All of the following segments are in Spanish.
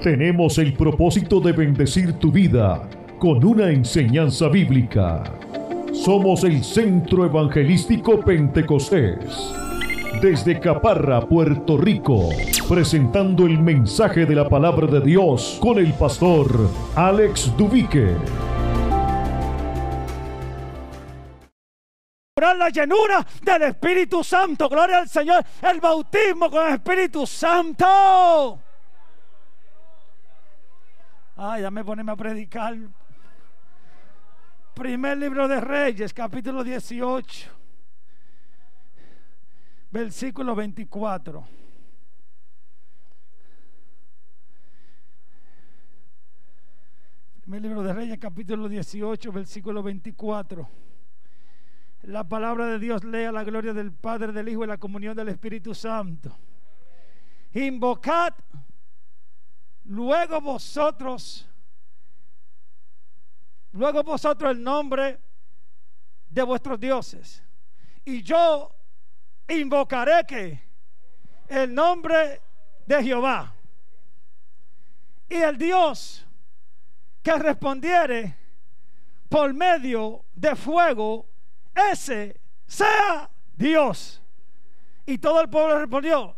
tenemos el propósito de bendecir tu vida con una enseñanza bíblica. Somos el Centro Evangelístico Pentecostés. Desde Caparra, Puerto Rico, presentando el mensaje de la palabra de Dios con el pastor Alex Dubique. la llenura del Espíritu Santo. Gloria al Señor. El bautismo con el Espíritu Santo. Ay, dame ponerme a predicar. Primer libro de Reyes, capítulo 18, versículo 24. Primer libro de Reyes, capítulo 18, versículo 24. La palabra de Dios lea la gloria del Padre, del Hijo y la comunión del Espíritu Santo. Invocad luego vosotros, luego vosotros el nombre de vuestros dioses. Y yo invocaré que el nombre de Jehová. Y el Dios que respondiere por medio de fuego, ese sea Dios. Y todo el pueblo respondió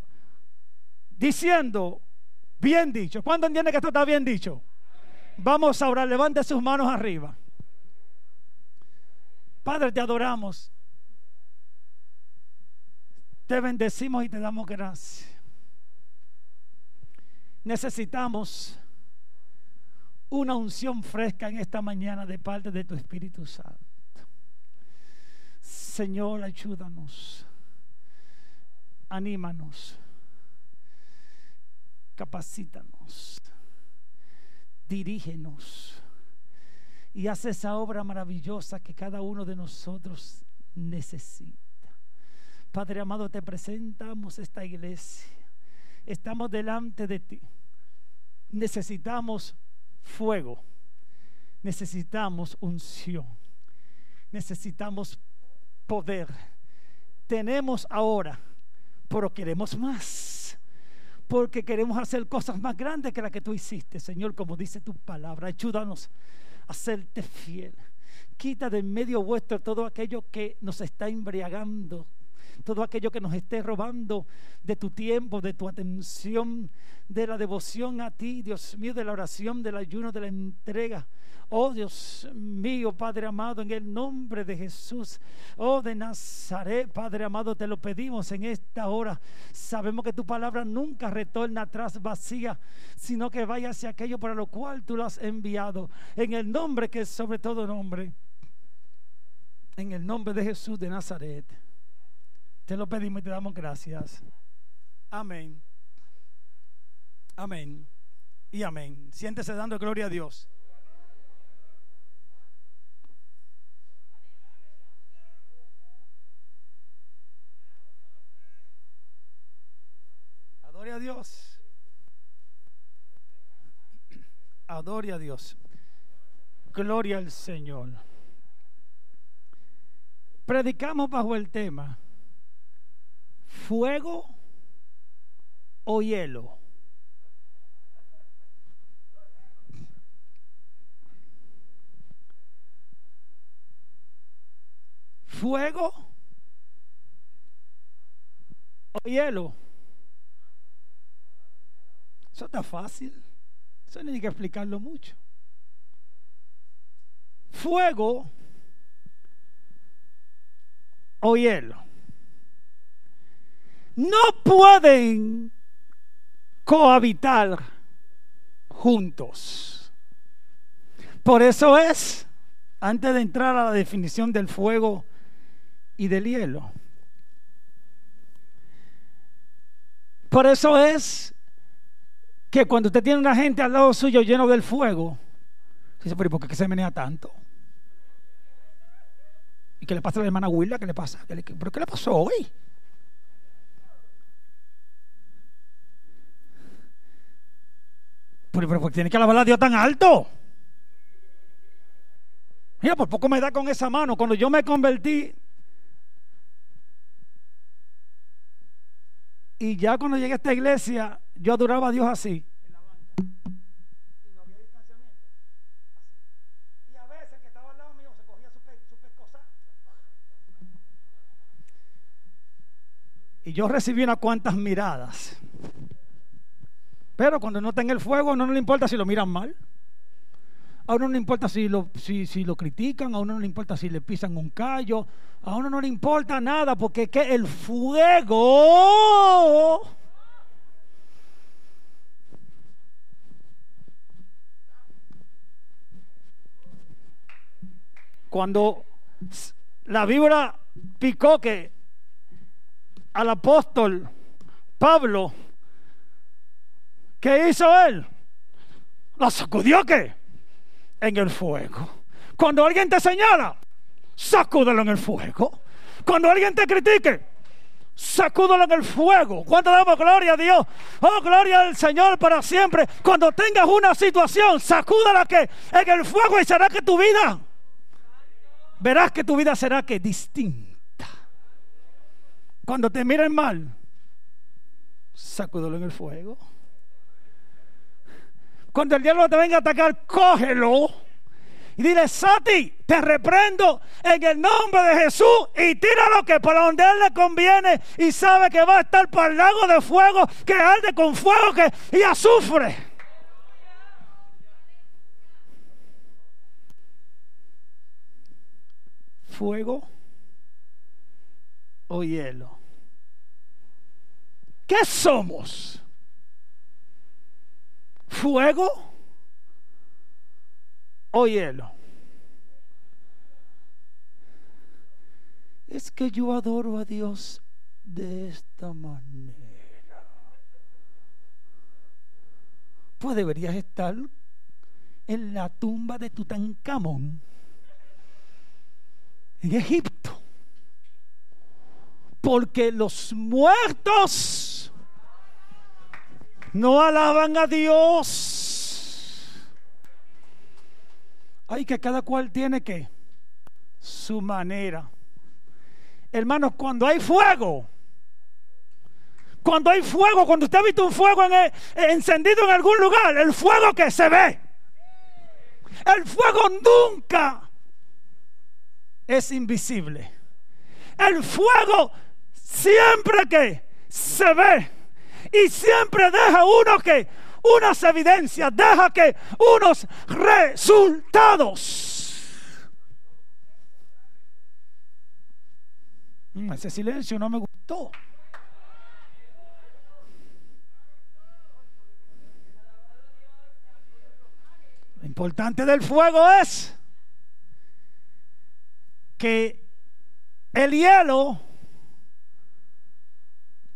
diciendo, Bien dicho. ¿Cuándo entiende que esto está bien dicho? Vamos a orar. Levante sus manos arriba. Padre, te adoramos. Te bendecimos y te damos gracias. Necesitamos una unción fresca en esta mañana de parte de tu Espíritu Santo. Señor, ayúdanos. Anímanos capacítanos, dirígenos y haz esa obra maravillosa que cada uno de nosotros necesita. Padre amado, te presentamos esta iglesia. Estamos delante de ti. Necesitamos fuego. Necesitamos unción. Necesitamos poder. Tenemos ahora, pero queremos más porque queremos hacer cosas más grandes que las que tú hiciste, Señor, como dice tu palabra. Ayúdanos a serte fiel. Quita de en medio vuestro todo aquello que nos está embriagando, todo aquello que nos esté robando de tu tiempo, de tu atención, de la devoción a ti, Dios mío, de la oración, del ayuno, de la entrega. Oh Dios mío, Padre amado, en el nombre de Jesús, oh de Nazaret, Padre amado, te lo pedimos en esta hora. Sabemos que tu palabra nunca retorna atrás vacía, sino que vaya hacia aquello para lo cual tú lo has enviado. En el nombre que es sobre todo nombre. En el nombre de Jesús de Nazaret. Te lo pedimos y te damos gracias. Amén. Amén. Y amén. Siéntese dando gloria a Dios. Adore a Dios. Adore a Dios. Gloria al Señor. Predicamos bajo el tema fuego o hielo. Fuego o hielo. Eso está fácil. Eso no hay que explicarlo mucho. Fuego o hielo. No pueden cohabitar juntos. Por eso es, antes de entrar a la definición del fuego y del hielo, por eso es que cuando usted tiene una gente al lado suyo lleno del fuego, dice, pero ¿por qué se menea tanto? ¿Y qué le pasa a la hermana Willa? ¿Qué le pasa? ¿Pero qué le pasó hoy? Pero, pero pues, tiene que alabar a Dios tan alto. Mira, por poco me da con esa mano. Cuando yo me convertí. Y ya cuando llegué a esta iglesia, yo adoraba a Dios así. Y a veces que estaba al lado mío se cogía sus cosas Y yo recibí unas cuantas miradas. Pero cuando no está en el fuego, no le importa si lo miran mal. A uno no le importa si lo, critican, a uno no le importa si le pisan un callo, a uno no le importa nada porque que el fuego cuando la víbora picó que al apóstol Pablo, ¿qué hizo él? La sacudió que en el fuego. Cuando alguien te señala, sacúdelo en el fuego. Cuando alguien te critique, sacúdelo en el fuego. ¿Cuánto damos gloria a Dios? Oh, gloria al Señor para siempre. Cuando tengas una situación, sacúdala que en el fuego y será que tu vida verás que tu vida será que distinta. Cuando te miren mal, sacúdelo en el fuego. Cuando el diablo te venga a atacar, cógelo. Y dile, Sati, te reprendo en el nombre de Jesús y tíralo que para donde él le conviene y sabe que va a estar para el lago de fuego que arde con fuego que, y azufre. fuego o hielo? ¿Qué somos? ¿Fuego o hielo? Es que yo adoro a Dios de esta manera. Pues deberías estar en la tumba de Tutankamón en Egipto. Porque los muertos no alaban a Dios. Hay que cada cual tiene que su manera. Hermanos, cuando hay fuego, cuando hay fuego, cuando usted ha visto un fuego encendido en algún lugar, el fuego que se ve, el fuego nunca es invisible. El fuego siempre que se ve y siempre deja uno que unas evidencias, deja que unos resultados. Mm, ese silencio no me gustó. Lo importante del fuego es que el hielo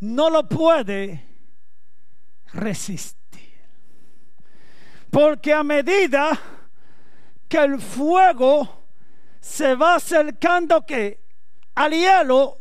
no lo puede resistir. Porque a medida que el fuego se va acercando que al hielo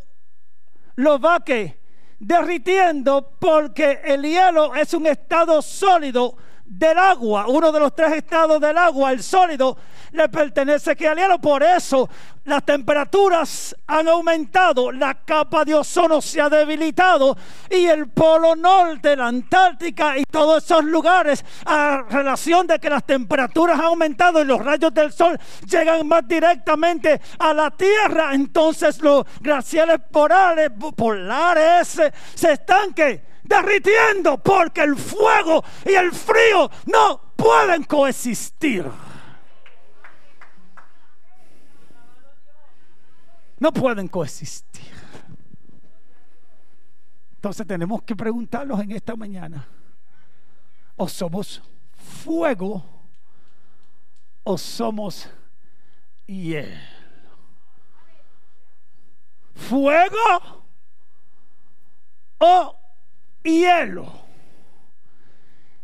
lo va que derritiendo porque el hielo es un estado sólido del agua, uno de los tres estados del agua, el sólido, le pertenece que al hielo. Por eso las temperaturas han aumentado, la capa de ozono se ha debilitado y el polo norte, la Antártica y todos esos lugares, a relación de que las temperaturas han aumentado y los rayos del sol llegan más directamente a la Tierra, entonces los glaciares polares, polares se estanquen derritiendo porque el fuego y el frío no pueden coexistir. No pueden coexistir. Entonces tenemos que preguntarnos en esta mañana, o somos fuego o somos hielo. Fuego o hielo.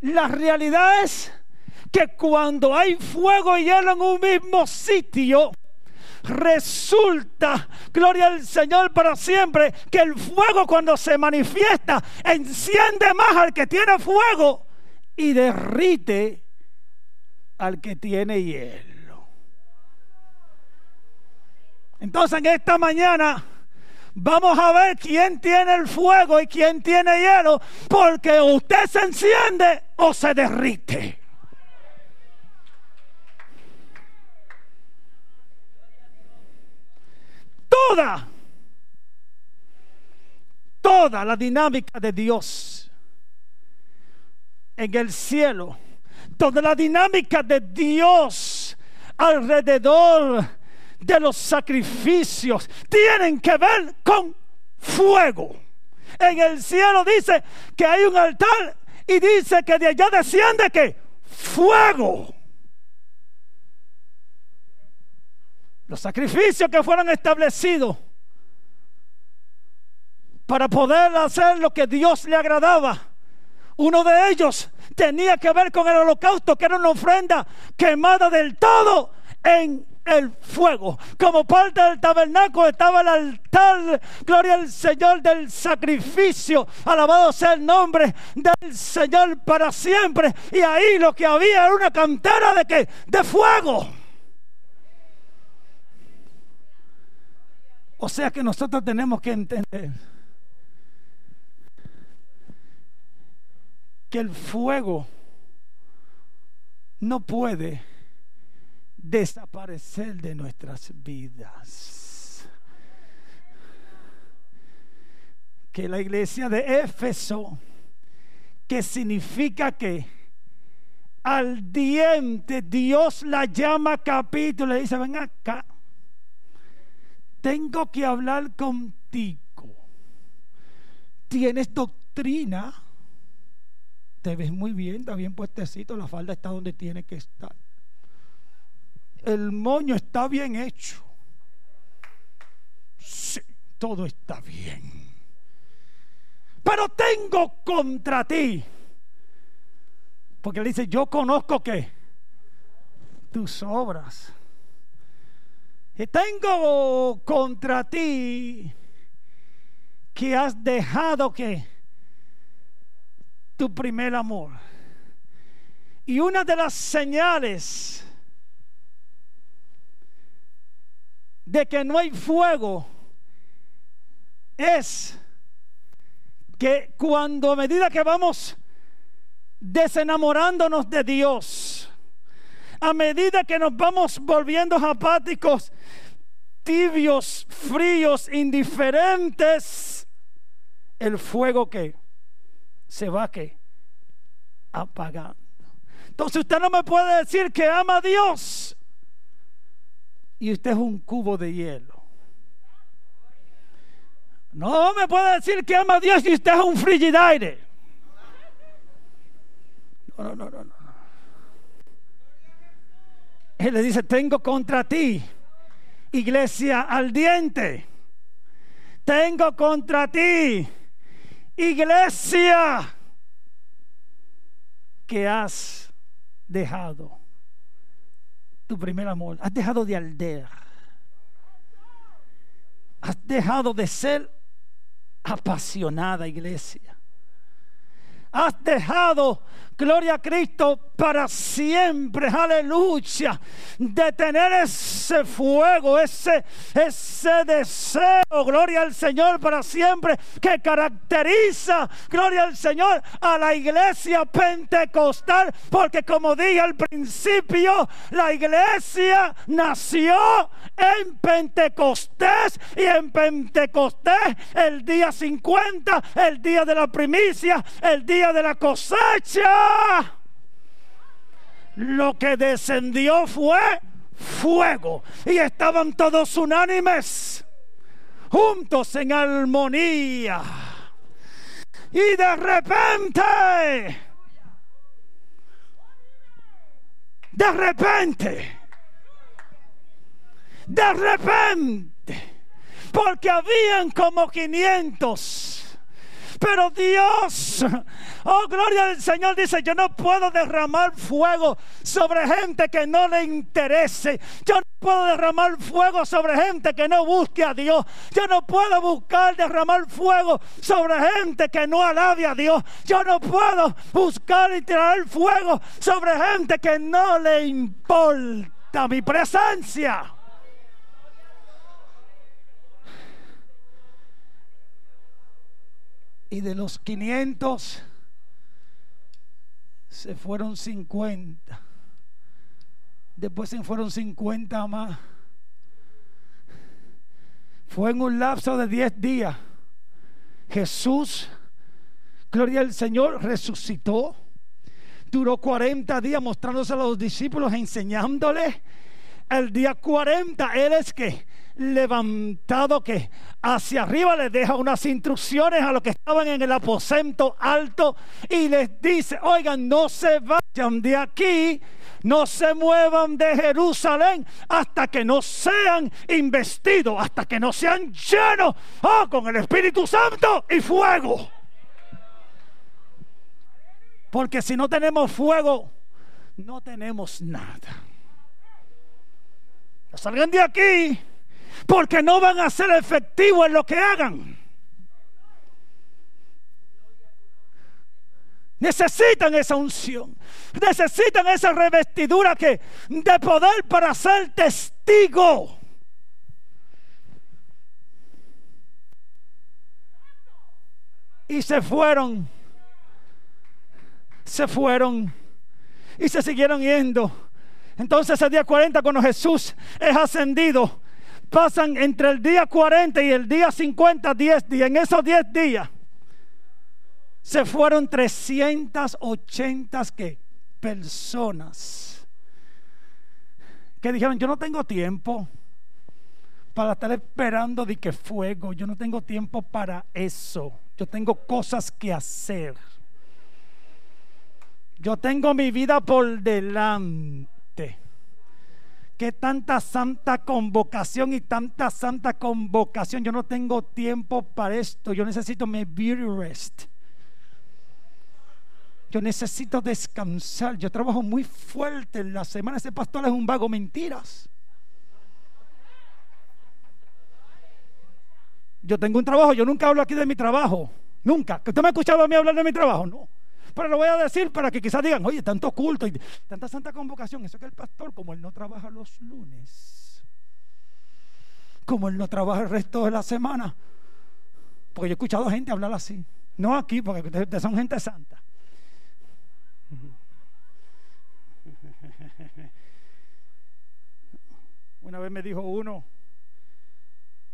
La realidad es que cuando hay fuego y hielo en un mismo sitio, resulta, gloria al Señor para siempre, que el fuego cuando se manifiesta enciende más al que tiene fuego y derrite al que tiene hielo. Entonces en esta mañana Vamos a ver quién tiene el fuego y quién tiene hielo, porque usted se enciende o se derrite. Toda, toda la dinámica de Dios en el cielo, toda la dinámica de Dios alrededor de los sacrificios tienen que ver con fuego. En el cielo dice que hay un altar y dice que de allá desciende que fuego. Los sacrificios que fueron establecidos para poder hacer lo que Dios le agradaba. Uno de ellos tenía que ver con el holocausto, que era una ofrenda quemada del todo en el fuego. Como parte del tabernáculo estaba el altar, gloria al Señor del sacrificio. Alabado sea el nombre del Señor para siempre. Y ahí lo que había era una cantera de de fuego. O sea que nosotros tenemos que entender que el fuego no puede desaparecer de nuestras vidas. Que la iglesia de Éfeso, que significa que al diente Dios la llama capítulo, le dice, ven acá, tengo que hablar contigo. Tienes doctrina, te ves muy bien, está bien puestecito, la falda está donde tiene que estar el moño está bien hecho. Sí, todo está bien. Pero tengo contra ti. Porque él dice, yo conozco que tus obras. Y tengo contra ti que has dejado que tu primer amor. Y una de las señales de que no hay fuego es que cuando a medida que vamos desenamorándonos de Dios, a medida que nos vamos volviendo apáticos, tibios, fríos, indiferentes, el fuego que se va que apagando. Entonces usted no me puede decir que ama a Dios y usted es un cubo de hielo. No me puede decir que ama a Dios y usted es un frigidaire. No, no, no, no, no. Él le dice, tengo contra ti, iglesia ardiente. Tengo contra ti, iglesia, que has dejado tu primer amor. Has dejado de aldear. Has dejado de ser apasionada iglesia. Has dejado Gloria a Cristo para siempre, aleluya. De tener ese fuego, ese, ese deseo, gloria al Señor para siempre, que caracteriza, gloria al Señor, a la iglesia pentecostal. Porque como dije al principio, la iglesia nació en Pentecostés y en Pentecostés el día 50, el día de la primicia, el día de la cosecha lo que descendió fue fuego. Y estaban todos unánimes, juntos en armonía. Y de repente, de repente, de repente, porque habían como 500 pero Dios, oh gloria al Señor, dice, yo no puedo derramar fuego sobre gente que no le interese. Yo no puedo derramar fuego sobre gente que no busque a Dios. Yo no puedo buscar derramar fuego sobre gente que no alabe a Dios. Yo no puedo buscar y tirar fuego sobre gente que no le importa mi presencia. Y de los 500 se fueron 50. Después se fueron 50 más. Fue en un lapso de 10 días. Jesús, gloria al Señor, resucitó. Duró 40 días mostrándose a los discípulos, enseñándole. El día 40, Él es que levantado que hacia arriba les deja unas instrucciones a los que estaban en el aposento alto y les dice, oigan, no se vayan de aquí, no se muevan de Jerusalén hasta que no sean investidos, hasta que no sean llenos oh, con el Espíritu Santo y fuego. Porque si no tenemos fuego, no tenemos nada. Salgan de aquí porque no van a ser efectivos en lo que hagan. Necesitan esa unción. Necesitan esa revestidura que de poder para ser testigo. Y se fueron. Se fueron. Y se siguieron yendo. Entonces el día 40 cuando Jesús es ascendido, pasan entre el día 40 y el día 50, 10 días. En esos 10 días se fueron 380 ¿qué? personas que dijeron, yo no tengo tiempo para estar esperando de que fuego, yo no tengo tiempo para eso, yo tengo cosas que hacer. Yo tengo mi vida por delante. Que tanta santa convocación y tanta santa convocación. Yo no tengo tiempo para esto. Yo necesito mi beauty rest. Yo necesito descansar. Yo trabajo muy fuerte en la semana. Ese pastor es un vago mentiras. Yo tengo un trabajo. Yo nunca hablo aquí de mi trabajo. Nunca. ¿Usted me ha escuchado a mí hablar de mi trabajo? No. Pero lo voy a decir para que quizás digan, oye, tanto culto y tanta santa convocación. Eso que el pastor, como él no trabaja los lunes, como él no trabaja el resto de la semana. Porque yo he escuchado gente hablar así. No aquí, porque ustedes son gente santa. Una vez me dijo uno,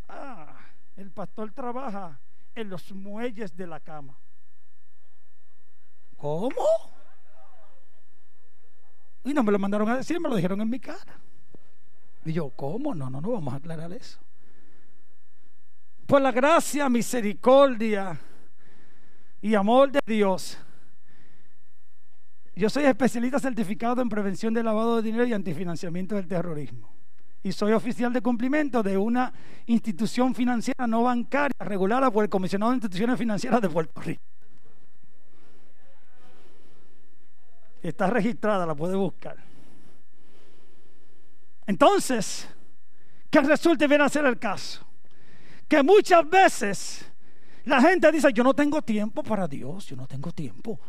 ah, el pastor trabaja en los muelles de la cama. ¿Cómo? Y no me lo mandaron a decir, me lo dijeron en mi cara. Y yo, ¿cómo? No, no, no, vamos a aclarar eso. Por la gracia, misericordia y amor de Dios, yo soy especialista certificado en prevención de lavado de dinero y antifinanciamiento del terrorismo. Y soy oficial de cumplimiento de una institución financiera no bancaria regulada por el Comisionado de Instituciones Financieras de Puerto Rico. Está registrada, la puede buscar. Entonces, ¿qué resulta y viene a ser el caso? Que muchas veces la gente dice, yo no tengo tiempo para Dios, yo no tengo tiempo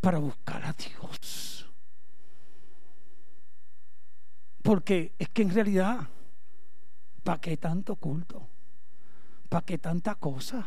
para buscar a Dios. Porque es que en realidad, ¿para qué tanto culto? ¿Para qué tanta cosa?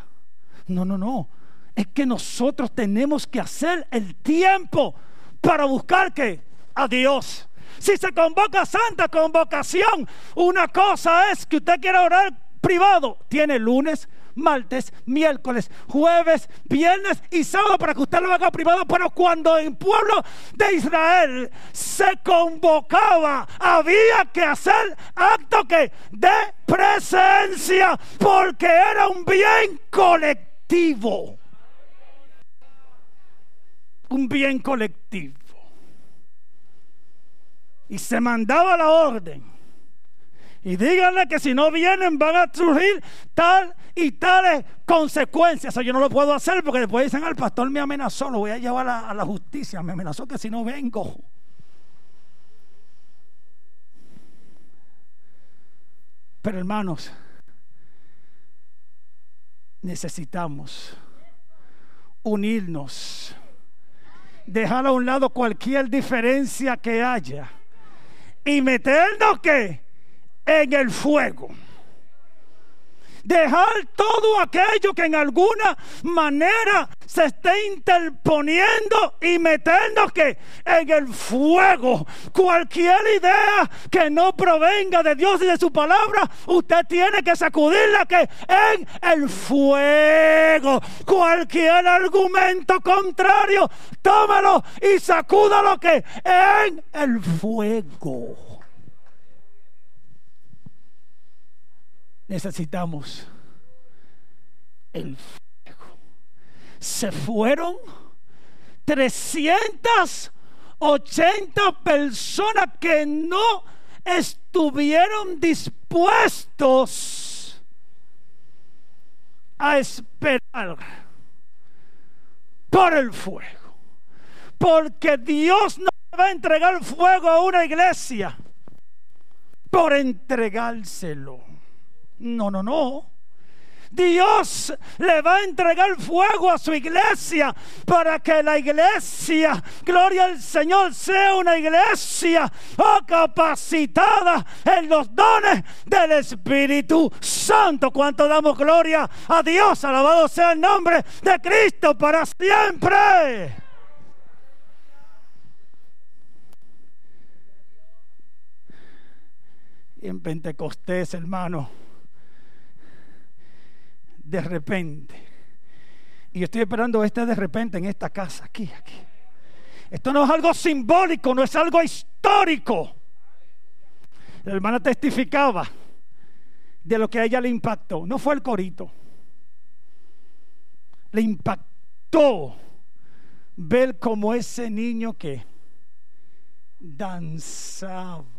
No, no, no. Es que nosotros tenemos que hacer el tiempo para buscar que a Dios. Si se convoca santa convocación, una cosa es que usted quiera orar privado, tiene lunes, martes, miércoles, jueves, viernes y sábado para que usted lo haga privado. Pero cuando en pueblo de Israel se convocaba, había que hacer acto que de presencia, porque era un bien colectivo. Un bien colectivo. Y se mandaba la orden y díganle que si no vienen van a surgir tal y tales consecuencias. Eso yo no lo puedo hacer porque después dicen, al pastor me amenazó, lo voy a llevar a, a la justicia. Me amenazó que si no vengo. Pero hermanos, necesitamos unirnos, dejar a un lado cualquier diferencia que haya y meternos que en el fuego. Dejar todo aquello que en alguna manera se esté interponiendo y meternos que en el fuego. Cualquier idea que no provenga de Dios y de su palabra, usted tiene que sacudirla que en el fuego. Cualquier argumento contrario, tómalo y sacúdalo que en el fuego. Necesitamos el fuego. Se fueron 380 personas que no estuvieron dispuestos a esperar por el fuego. Porque Dios no va a entregar fuego a una iglesia por entregárselo. No, no, no. Dios le va a entregar fuego a su iglesia para que la iglesia, gloria al Señor, sea una iglesia capacitada en los dones del Espíritu Santo. ¿Cuánto damos gloria a Dios? Alabado sea el nombre de Cristo para siempre. Y en Pentecostés, hermano de repente. Y estoy esperando este de repente en esta casa, aquí, aquí. Esto no es algo simbólico, no es algo histórico. La hermana testificaba de lo que a ella le impactó. No fue el corito. Le impactó ver como ese niño que danzaba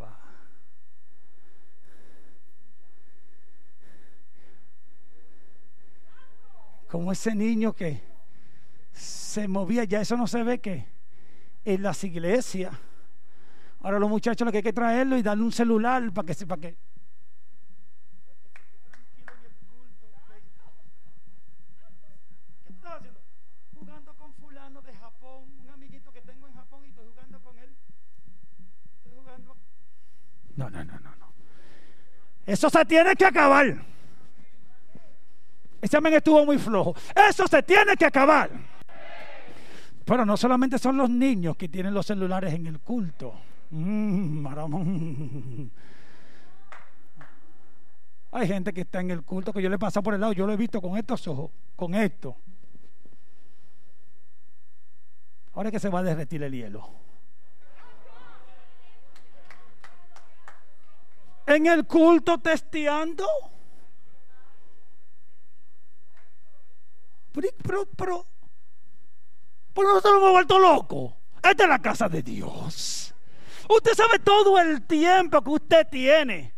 como ese niño que se movía, ya eso no se ve que en las iglesias. Ahora los muchachos lo que hay que traerlo y darle un celular para que sepa que ¿Qué estás haciendo? Jugando con fulano de Japón, un amiguito que tengo en Japón y estoy jugando con él. Estoy jugando. No, no, no, no, no. Eso se tiene que acabar. Ese amén estuvo muy flojo. Eso se tiene que acabar. Pero no solamente son los niños que tienen los celulares en el culto. Mm, Hay gente que está en el culto que yo le paso por el lado, yo lo he visto con estos ojos, con esto. Ahora que se va a derretir el hielo. En el culto testeando. Pero, pero, pero, nosotros hemos vuelto locos. Esta es la casa de Dios. Usted sabe todo el tiempo que usted tiene.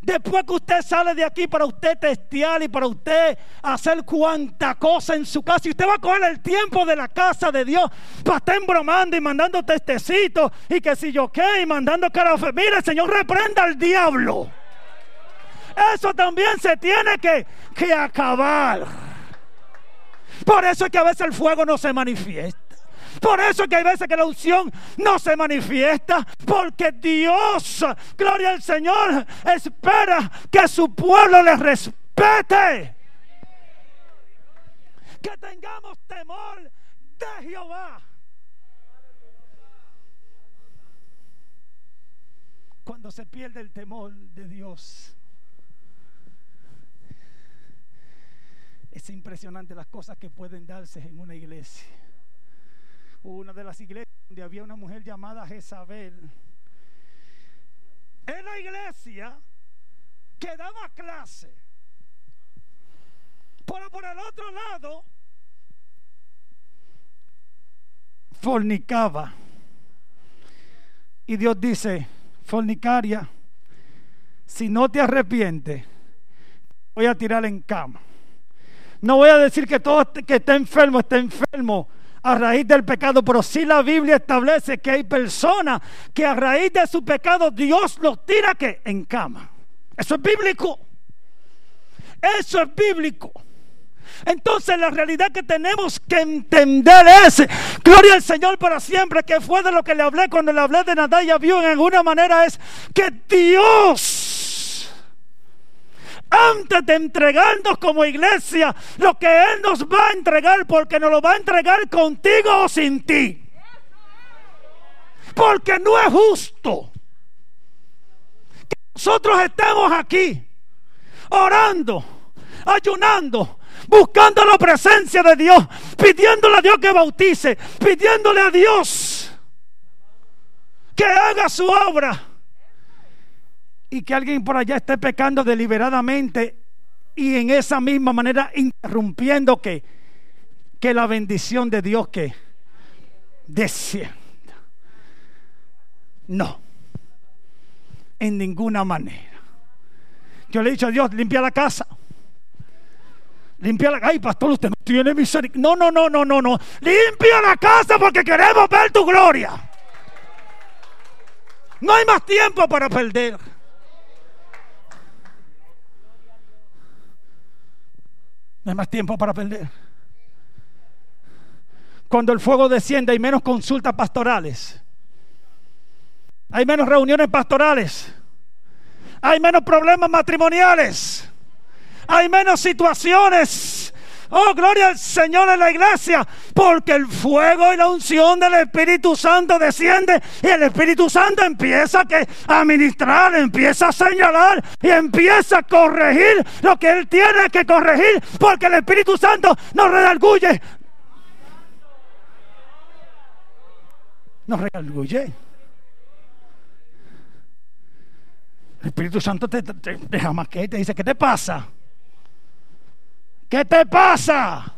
Después que usted sale de aquí para usted testear y para usted hacer cuanta cosa en su casa. Y usted va a coger el tiempo de la casa de Dios para estar embromando y mandando testecitos y que si yo qué y mandando cara. Mire, Señor, reprenda al diablo. Eso también se tiene que, que acabar. Por eso es que a veces el fuego no se manifiesta. Por eso es que hay veces que la unción no se manifiesta. Porque Dios, gloria al Señor, espera que su pueblo le respete. Que tengamos temor de Jehová. Cuando se pierde el temor de Dios Es impresionante las cosas que pueden darse en una iglesia. Una de las iglesias donde había una mujer llamada Jezabel. En la iglesia que daba clase. Pero por el otro lado, fornicaba. Y Dios dice, fornicaria, si no te arrepientes, voy a tirar en cama. No voy a decir que todo que está enfermo está enfermo a raíz del pecado, pero sí la Biblia establece que hay personas que a raíz de su pecado Dios los tira que en cama. Eso es bíblico. Eso es bíblico. Entonces la realidad que tenemos que entender es, gloria al Señor para siempre, que fue de lo que le hablé cuando le hablé de Nadal y en alguna manera es que Dios antes de entregarnos como iglesia lo que Él nos va a entregar, porque nos lo va a entregar contigo o sin ti. Porque no es justo que nosotros estemos aquí orando, ayunando, buscando la presencia de Dios, pidiéndole a Dios que bautice, pidiéndole a Dios que haga su obra y que alguien por allá esté pecando deliberadamente y en esa misma manera interrumpiendo que, que la bendición de Dios que descienda. No, en ninguna manera. Yo le he dicho a Dios, limpia la casa. Limpia la casa. Ay, pastor, usted no tiene misericordia. No, no, no, no, no, no. Limpia la casa porque queremos ver tu gloria. No hay más tiempo para perder. No hay más tiempo para perder. Cuando el fuego desciende hay menos consultas pastorales. Hay menos reuniones pastorales. Hay menos problemas matrimoniales. Hay menos situaciones. Oh, gloria al Señor en la iglesia. Porque el fuego y la unción del Espíritu Santo desciende. Y el Espíritu Santo empieza a ministrar, empieza a señalar y empieza a corregir lo que Él tiene que corregir. Porque el Espíritu Santo nos redarguye. Nos redarguye. El Espíritu Santo te, te, más que te dice, ¿qué te pasa? ¿Qué te pasa?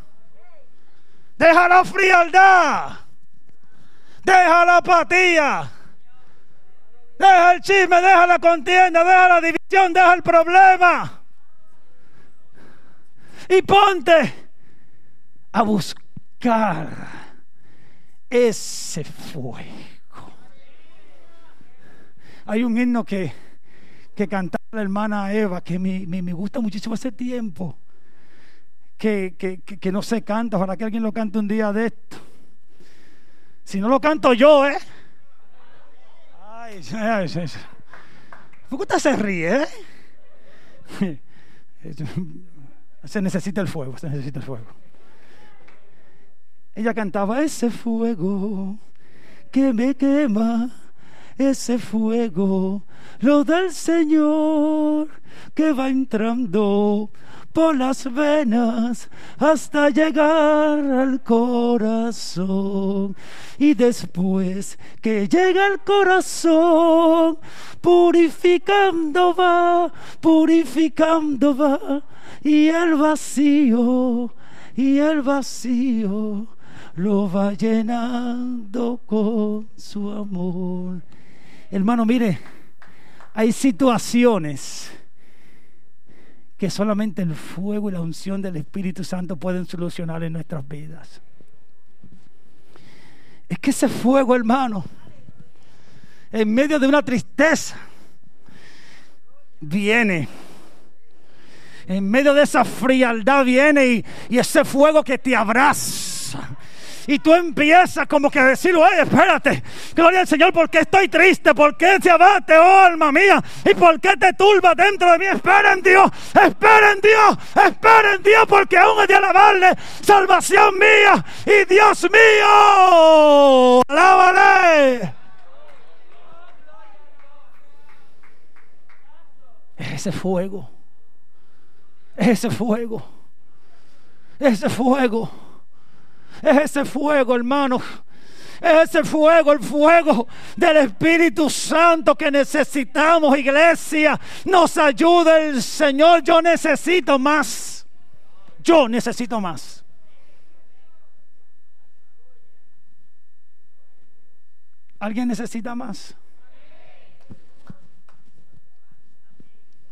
Deja la frialdad. Deja la apatía. Deja el chisme, deja la contienda, deja la división, deja el problema. Y ponte a buscar ese fuego. Hay un himno que que cantaba la hermana Eva, que me, me, gusta muchísimo ese tiempo, que, que, que, no se canta, ojalá que alguien lo cante un día de esto. Si no lo canto yo, ¿eh? Ay, ay, ay, ¿Por qué usted se ríe, eh? Se necesita el fuego, se necesita el fuego. Ella cantaba ese fuego que me quema ese fuego, lo del Señor que va entrando por las venas hasta llegar al corazón. Y después que llega al corazón, purificando va, purificando va, y el vacío, y el vacío lo va llenando con su amor. Hermano, mire, hay situaciones que solamente el fuego y la unción del Espíritu Santo pueden solucionar en nuestras vidas. Es que ese fuego, hermano, en medio de una tristeza, viene. En medio de esa frialdad viene y, y ese fuego que te abraza y tú empiezas como que a decir, oye, espérate, gloria al Señor, porque estoy triste? ¿Por qué se abate, oh alma mía? ¿Y por qué te turba dentro de mí? Espera en Dios, espera en Dios, espera en Dios, porque aún es de alabarle, salvación mía y Dios mío, alábale. Ese fuego, ese fuego, ese fuego es ese fuego, hermano. Es ese fuego, el fuego del Espíritu Santo que necesitamos, iglesia. Nos ayuda el Señor. Yo necesito más. Yo necesito más. ¿Alguien necesita más?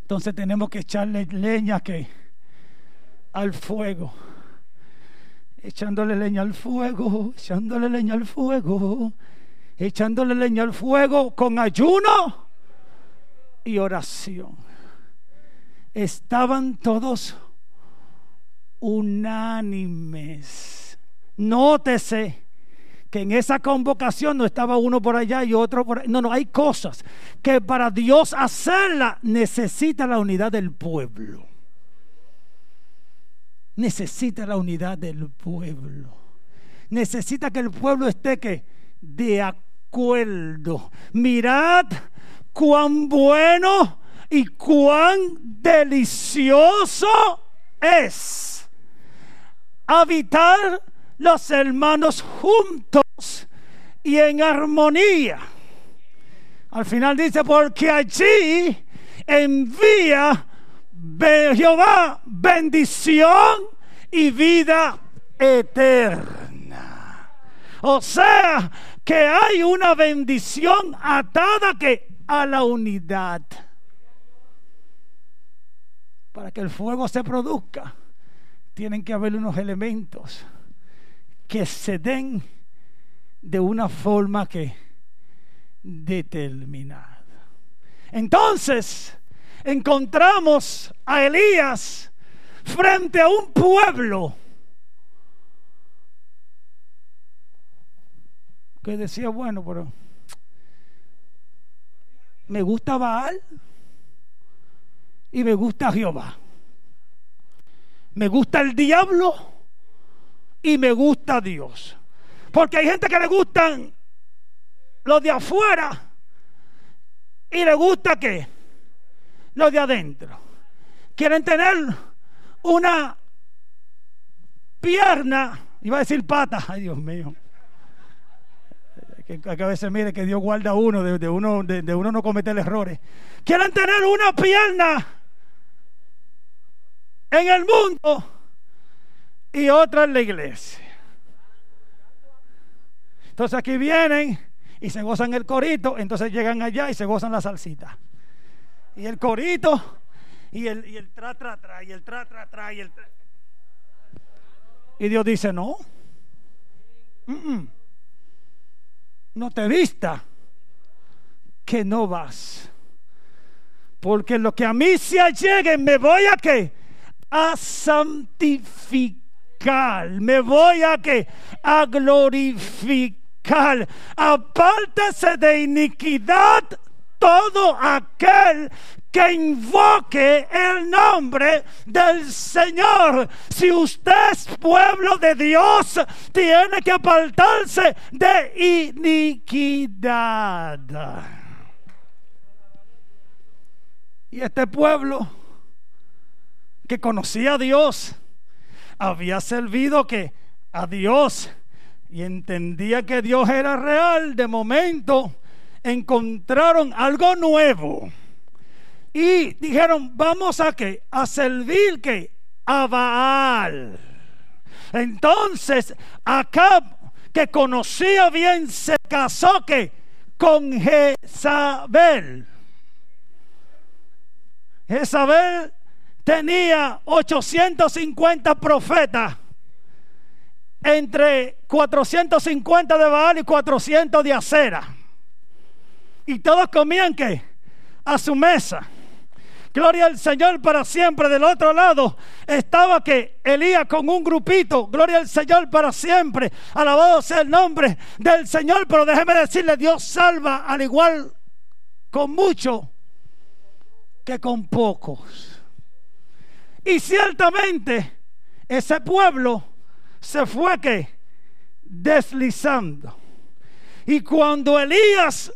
Entonces tenemos que echarle leña que al fuego echándole leña al fuego, echándole leña al fuego, echándole leña al fuego con ayuno y oración. Estaban todos unánimes. Nótese que en esa convocación no estaba uno por allá y otro por allá. No, no, hay cosas que para Dios hacerla necesita la unidad del pueblo. Necesita la unidad del pueblo. Necesita que el pueblo esté que de acuerdo. Mirad cuán bueno y cuán delicioso es habitar los hermanos juntos y en armonía. Al final dice, porque allí envía Jehová bendición y vida eterna. O sea, que hay una bendición atada que a la unidad. Para que el fuego se produzca, tienen que haber unos elementos que se den de una forma que determinada. Entonces, encontramos a Elías frente a un pueblo que decía, bueno, pero me gusta Baal y me gusta Jehová. Me gusta el diablo y me gusta Dios. Porque hay gente que le gustan los de afuera y le gusta que los de adentro. Quieren tener una pierna, iba a decir pata, ay Dios mío. Que, a veces mire que Dios guarda a uno, de, uno, de, uno no cometer errores. Quieren tener una pierna en el mundo y otra en la iglesia. Entonces aquí vienen y se gozan el corito, entonces llegan allá y se gozan la salsita. Y el corito y el, y el tra, tra, tra, y el tra, tra, tra, y el tra. Y Dios dice, no. No te vista que no vas. Porque lo que a mí se allegue me voy a que a santificar. Me voy a que a glorificar. Apártese de iniquidad todo aquel que invoque el nombre del Señor. Si usted es pueblo de Dios, tiene que apartarse de iniquidad. Y este pueblo que conocía a Dios, había servido que a Dios y entendía que Dios era real, de momento encontraron algo nuevo y dijeron, vamos a qué? A servir que a Baal. Entonces, Acab, que conocía bien, se casó que con Jezabel. Jezabel tenía 850 profetas entre 450 de Baal y 400 de Acera. Y todos comían que a su mesa. Gloria al Señor para siempre. Del otro lado estaba que Elías con un grupito. Gloria al Señor para siempre. Alabado sea el nombre del Señor. Pero déjeme decirle, Dios salva al igual con mucho que con pocos. Y ciertamente ese pueblo se fue que deslizando. Y cuando Elías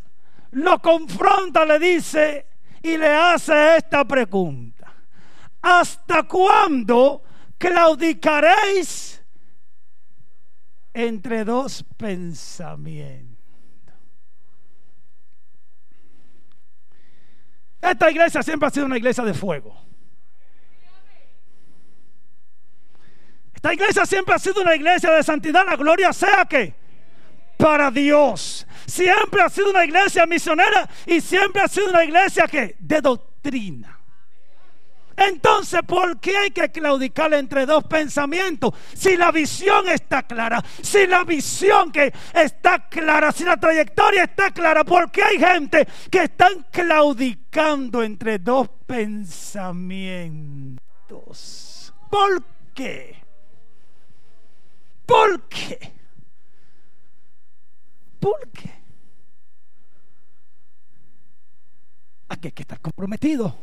lo confronta, le dice, y le hace esta pregunta. ¿Hasta cuándo claudicaréis entre dos pensamientos? Esta iglesia siempre ha sido una iglesia de fuego. Esta iglesia siempre ha sido una iglesia de santidad. La gloria sea que para Dios. Siempre ha sido una iglesia misionera y siempre ha sido una iglesia que de doctrina. Entonces, ¿por qué hay que claudicar entre dos pensamientos? Si la visión está clara, si la visión que está clara, si la trayectoria está clara, ¿por qué hay gente que están claudicando entre dos pensamientos? ¿Por qué? ¿Por qué? ¿Por qué? Aquí hay que estar comprometido.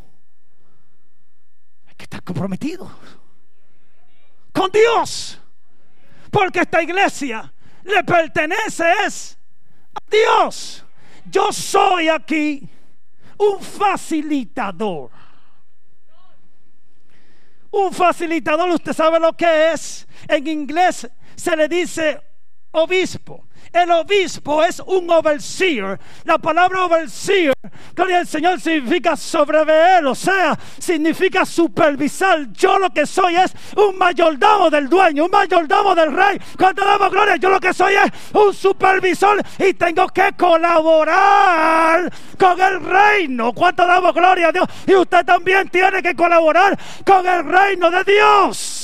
Hay que estar comprometido. con Dios. Porque esta iglesia le pertenece es a Dios. Yo soy aquí un facilitador. Un facilitador, usted sabe lo que es. En inglés se le dice obispo. El obispo es un overseer. La palabra overseer, gloria al Señor, significa sobreveer, o sea, significa supervisar. Yo lo que soy es un mayordomo del dueño, un mayordomo del rey. Cuando damos gloria, yo lo que soy es un supervisor y tengo que colaborar con el reino. ¿Cuánto damos gloria a Dios? Y usted también tiene que colaborar con el reino de Dios.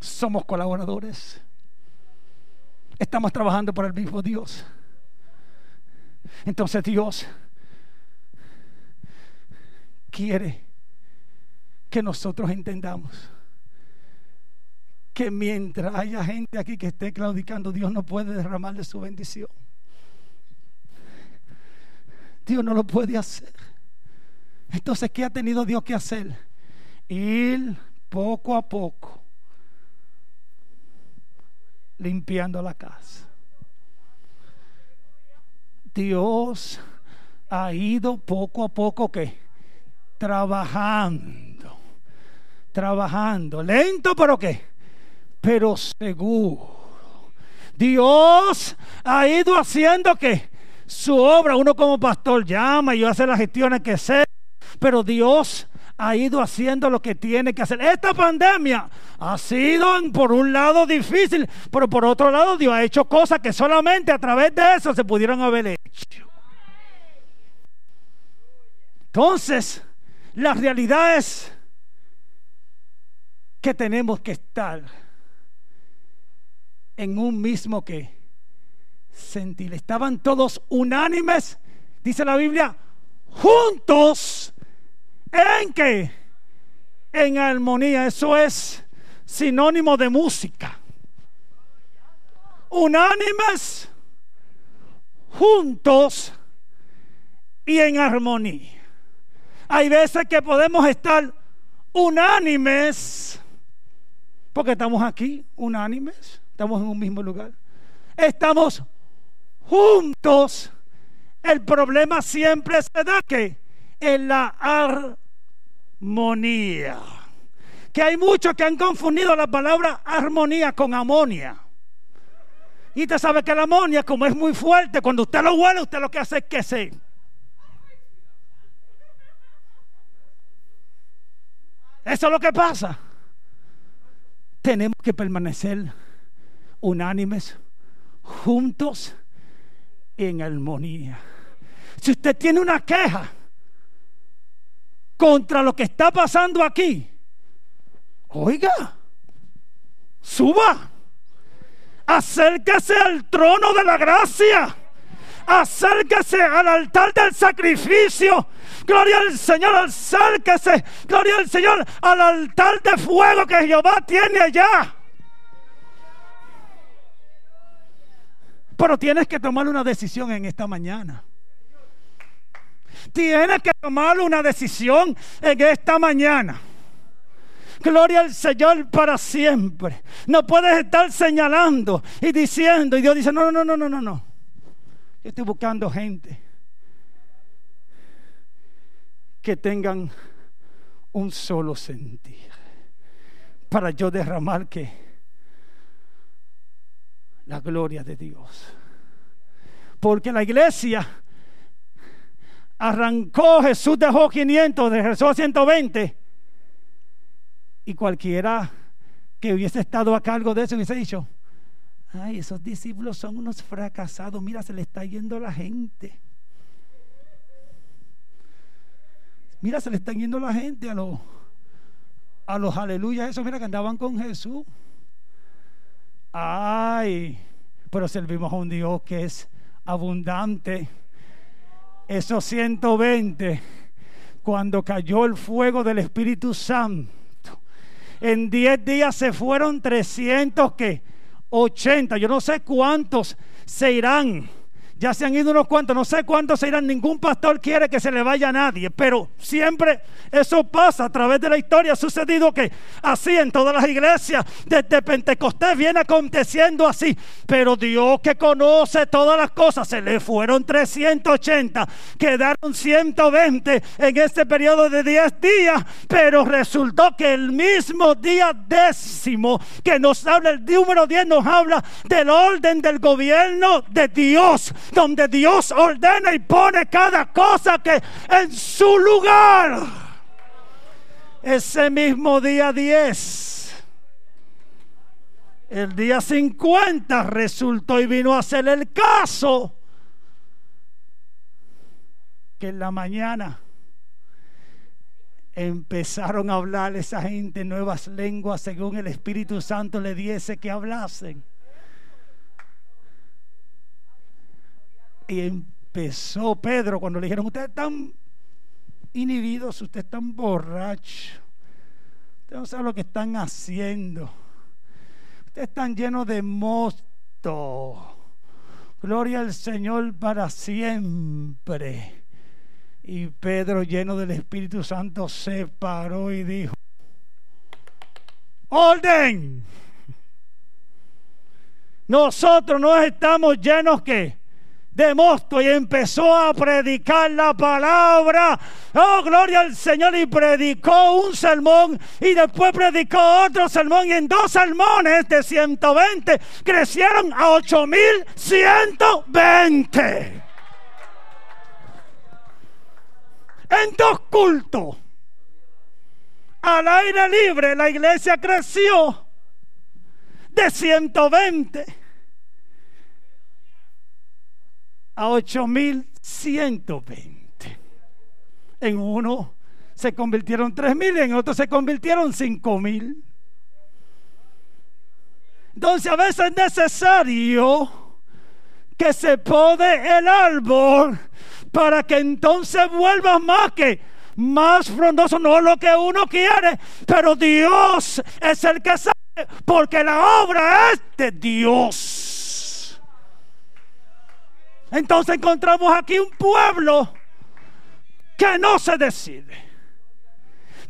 Somos colaboradores. Estamos trabajando por el mismo Dios. Entonces Dios quiere que nosotros entendamos que mientras haya gente aquí que esté claudicando, Dios no puede derramarle su bendición. Dios no lo puede hacer. Entonces, ¿qué ha tenido Dios que hacer? Ir poco a poco limpiando la casa. Dios ha ido poco a poco que trabajando, trabajando, lento pero qué, pero seguro. Dios ha ido haciendo que su obra, uno como pastor llama y yo hace las gestiones que sé, pero Dios ha ido haciendo lo que tiene que hacer. Esta pandemia ha sido por un lado difícil, pero por otro lado Dios ha hecho cosas que solamente a través de eso se pudieron haber hecho. Entonces, la realidad es que tenemos que estar en un mismo que sentir. Estaban todos unánimes, dice la Biblia, juntos ¿En qué? En armonía. Eso es sinónimo de música. Unánimes, juntos y en armonía. Hay veces que podemos estar unánimes, porque estamos aquí, unánimes, estamos en un mismo lugar. Estamos juntos. El problema siempre se da que en la armonía. Que hay muchos que han confundido la palabra armonía con amonia. Y usted sabe que la amonia, como es muy fuerte, cuando usted lo huele, usted lo que hace es que se. Eso es lo que pasa. Tenemos que permanecer unánimes, juntos, en armonía. Si usted tiene una queja, contra lo que está pasando aquí, oiga, suba, acérquese al trono de la gracia, acérquese al altar del sacrificio. Gloria al Señor, acérquese, gloria al Señor, al altar de fuego que Jehová tiene allá. Pero tienes que tomar una decisión en esta mañana. Tienes que tomar una decisión en esta mañana. Gloria al Señor para siempre. No puedes estar señalando y diciendo. Y Dios dice, no, no, no, no, no, no. Yo estoy buscando gente que tengan un solo sentir. Para yo derramar que la gloria de Dios. Porque la iglesia arrancó, Jesús dejó 500, regresó a 120. Y cualquiera que hubiese estado a cargo de eso hubiese dicho, ay, esos discípulos son unos fracasados, mira, se le está yendo la gente. Mira, se le está yendo la gente a los a los aleluyas, eso, mira que andaban con Jesús. Ay, pero servimos a un Dios que es abundante esos 120, cuando cayó el fuego del Espíritu Santo, en 10 días se fueron 300 que 80, yo no sé cuántos se irán Ya se han ido unos cuantos, no sé cuántos se irán. Ningún pastor quiere que se le vaya a nadie, pero siempre eso pasa a través de la historia. Ha sucedido que así en todas las iglesias, desde Pentecostés viene aconteciendo así. Pero Dios que conoce todas las cosas, se le fueron 380, quedaron 120 en este periodo de 10 días, pero resultó que el mismo día décimo que nos habla, el número 10 nos habla del orden del gobierno de Dios donde Dios ordena y pone cada cosa que en su lugar. Ese mismo día 10, el día 50 resultó y vino a ser el caso que en la mañana empezaron a hablar esa gente nuevas lenguas según el Espíritu Santo le diese que hablasen. Y empezó Pedro cuando le dijeron, ustedes están inhibidos, ustedes están borrachos, ustedes no saben lo que están haciendo, ustedes están llenos de mosto. Gloria al Señor para siempre. Y Pedro, lleno del Espíritu Santo, se paró y dijo, orden. Nosotros no estamos llenos que de mosto y empezó a predicar la palabra. Oh, gloria al Señor. Y predicó un sermón y después predicó otro sermón. Y en dos sermones de 120 crecieron a 8120. En dos cultos. Al aire libre la iglesia creció de 120 a 8120. En uno se convirtieron 3000 y en otro se convirtieron 5000. Entonces a veces es necesario que se pode el árbol para que entonces vuelva más que más frondoso, no lo que uno quiere, pero Dios es el que sabe, porque la obra es de Dios. Entonces encontramos aquí un pueblo que no se decide.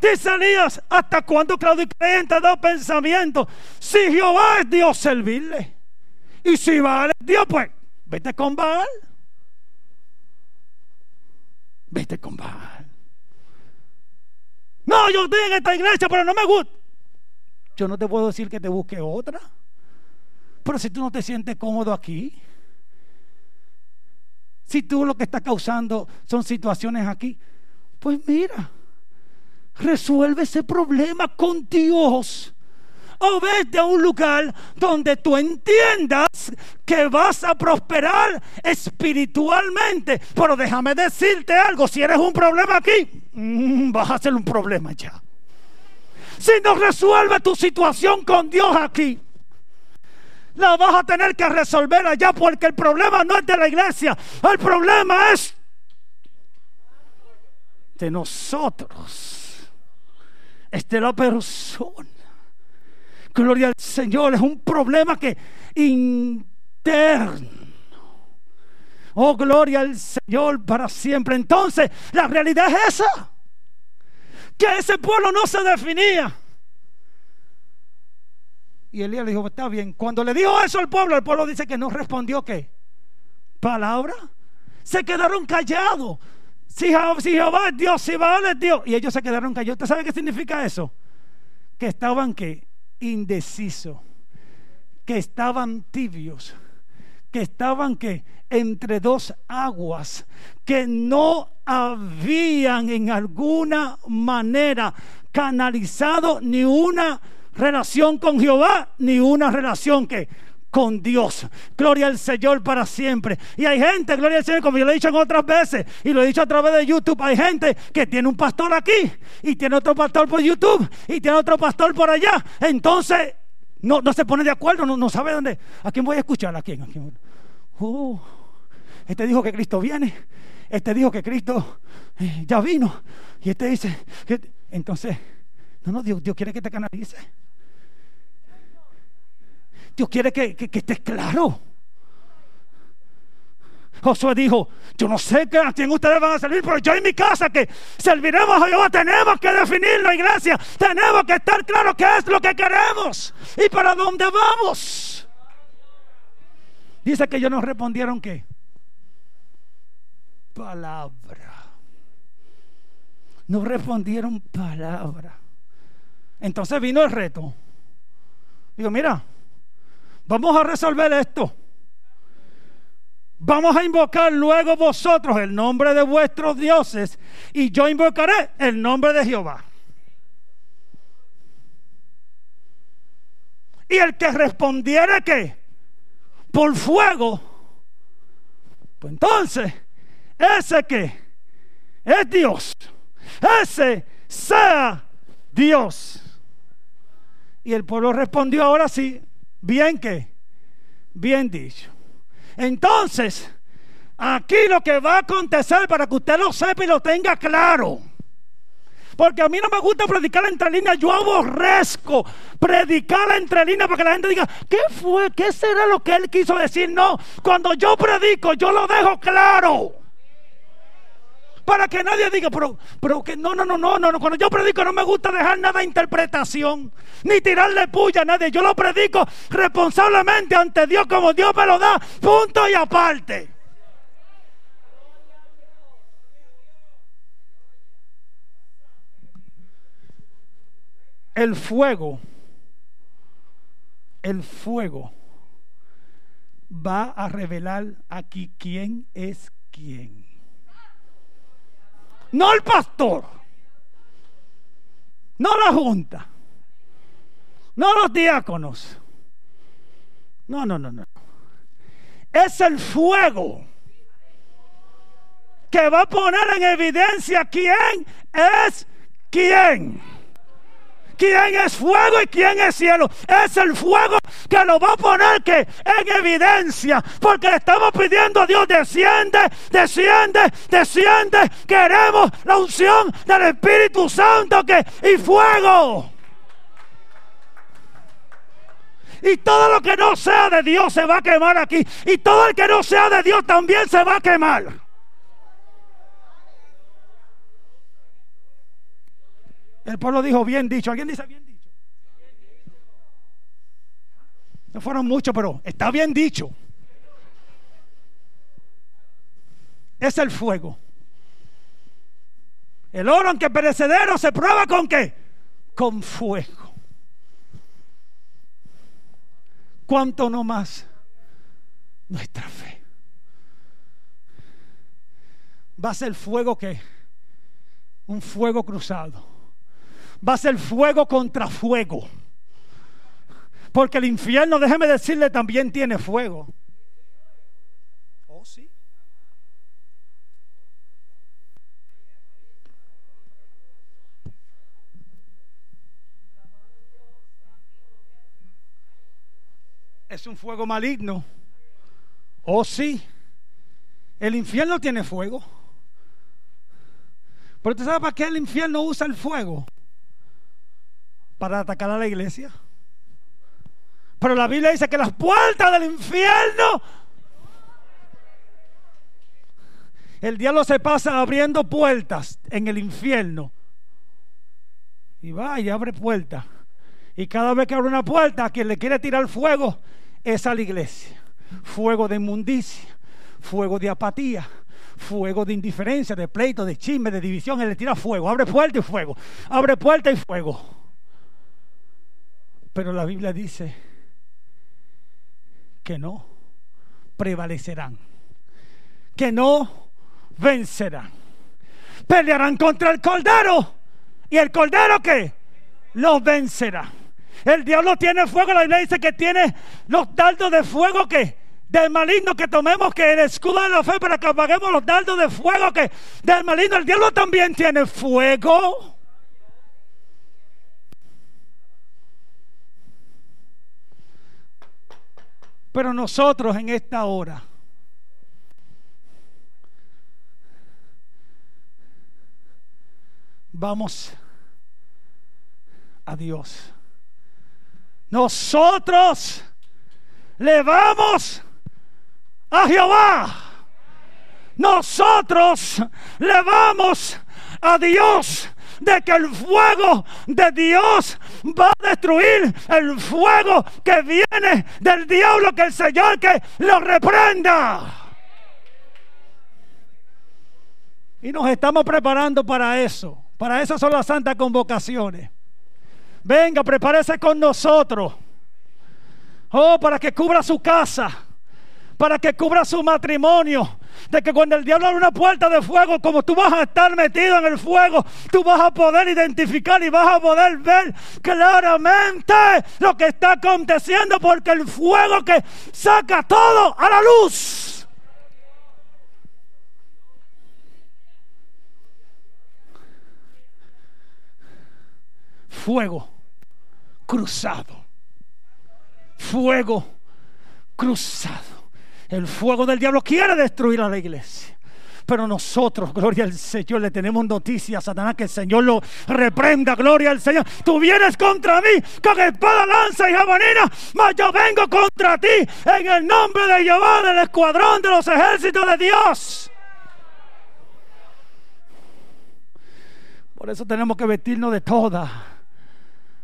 Dice Elías, ¿hasta cuándo Claudio creyente da pensamiento? Si Jehová es Dios, servirle. Y si Baal es Dios, pues vete con Baal. Vete con Baal. No, yo estoy en esta iglesia, pero no me gusta. Yo no te puedo decir que te busque otra. Pero si tú no te sientes cómodo aquí, si tú lo que está causando son situaciones aquí, pues mira, resuelve ese problema con Dios. O vete a un lugar donde tú entiendas que vas a prosperar espiritualmente. Pero déjame decirte algo, si eres un problema aquí, mm, vas a ser un problema ya. Si no resuelve tu situación con Dios aquí, la vas a tener que resolver allá porque el problema no es de la iglesia, el problema es de nosotros, es de la persona. Gloria al Señor, es un problema que interno. Oh, gloria al Señor para siempre. Entonces, la realidad es esa. Que ese pueblo no se definía y Elías le dijo, está bien. Cuando le dijo eso al pueblo, el pueblo dice que no respondió qué. Palabra. Se quedaron callados. Si, Jehová es Dios, si Baal es Dios. Y ellos se quedaron callados. ¿Usted sabe qué significa eso? Que estaban que indecisos. Que estaban tibios. Que estaban que entre dos aguas. Que no habían en alguna manera canalizado ni una relación con Jehová ni una relación que con Dios. Gloria al Señor para siempre. Y hay gente, gloria al Señor, como yo lo he dicho en otras veces, y lo he dicho a través de YouTube, hay gente que tiene un pastor aquí, y tiene otro pastor por YouTube, y tiene otro pastor por allá. Entonces, no, no se pone de acuerdo, no, no sabe dónde. ¿A quién voy a escuchar? ¿A quién? ¿A quién? Uh, este dijo que Cristo viene, este dijo que Cristo eh, ya vino, y este dice, que, entonces, no, no, Dios, Dios quiere que te canalice. Dios quiere que, que, estés claro. Josué dijo, yo no sé a quién ustedes van a servir, pero yo en mi casa que serviremos a Jehová, tenemos que definir la iglesia, tenemos que estar claro qué es lo que queremos y para dónde vamos. Dice que ellos nos respondieron que palabra. Nos respondieron palabra. Entonces vino el reto. Digo, mira, vamos a resolver esto. Vamos a invocar luego vosotros el nombre de vuestros dioses y yo invocaré el nombre de Jehová. Y el que respondiera que por fuego, pues entonces, ese que es Dios, ese sea Dios. Y el pueblo respondió ahora sí, bien que, bien dicho. Entonces, aquí lo que va a acontecer para que usted lo sepa y lo tenga claro. Porque a mí no me gusta predicar entre líneas, yo aborrezco predicar entre líneas para que la gente diga, ¿qué fue? ¿Qué será lo que él quiso decir? No, cuando yo predico, yo lo dejo claro. Para que nadie diga, pero, pero que no, no, no, no, no, cuando yo predico no me gusta dejar nada de interpretación, ni tirarle puya a nadie. Yo lo predico responsablemente ante Dios como Dios me lo da, punto y aparte. El fuego, el fuego va a revelar aquí quién es quién. No el pastor. No la junta. No los diáconos. No, no, no, no. Es el fuego que va a poner en evidencia quién es quién quién es fuego y quién es cielo. Es el fuego que lo va a poner que en evidencia. Porque le estamos pidiendo a Dios, desciende, desciende, desciende. Queremos la unción del Espíritu Santo que, y fuego. Y todo lo que no sea de Dios se va a quemar aquí. Y todo el que no sea de Dios también se va a quemar. El pueblo dijo bien dicho. ¿Alguien dice bien dicho? No fueron muchos, pero está bien dicho. Es el fuego. El oro, aunque perecedero, se prueba con qué? Con fuego. ¿Cuánto no más nuestra fe? Va a ser fuego que un fuego cruzado va a ser fuego contra fuego. Porque el infierno, déjeme decirle, también tiene fuego. Oh, sí. Es un fuego maligno. Oh, sí. El infierno tiene fuego. Pero usted sabe para qué el infierno usa el fuego? Para atacar a la iglesia. Pero la Biblia dice que las puertas del infierno, el diablo se pasa abriendo puertas en el infierno. Y va y abre puertas. Y cada vez que abre una puerta, a quien le quiere tirar fuego es a la iglesia. Fuego de inmundicia, fuego de apatía, fuego de indiferencia, de pleito, de chisme, de división. Él le tira fuego, abre puerta y fuego, abre puerta y fuego. Pero la Biblia dice que no prevalecerán, que no vencerán. Pelearán contra el cordero y el cordero que los vencerá. El diablo tiene fuego, la Biblia dice que tiene los dardos de fuego que del maligno que tomemos que el escudo de la fe para que apaguemos los dardos de fuego que del maligno el diablo también tiene fuego. Pero nosotros en esta hora vamos a Dios. Nosotros le vamos a Jehová. nosotros le vamos a Dios de que el fuego de Dios va a destruir el fuego que viene del diablo, que el Señor que lo reprenda. Y nos estamos preparando para eso. Para eso son las santas convocaciones. Venga, prepárese con nosotros. Oh, para que cubra su casa, para que cubra su matrimonio, de que cuando el diablo abre una puerta de fuego, como tú vas a estar metido en el fuego, tú vas a poder identificar y vas a poder ver claramente lo que está aconteciendo, porque el fuego que saca todo a la luz. Fuego cruzado. Fuego cruzado. El fuego del diablo quiere destruir a la iglesia. Pero nosotros, gloria al Señor, le tenemos noticias Satanás que el Señor lo reprenda, gloria al Señor. Tú vienes contra mí con espada, lanza y jabalina, mas yo vengo contra ti en el nombre de Jehová, del escuadrón de los ejércitos de Dios. Por eso tenemos que vestirnos de toda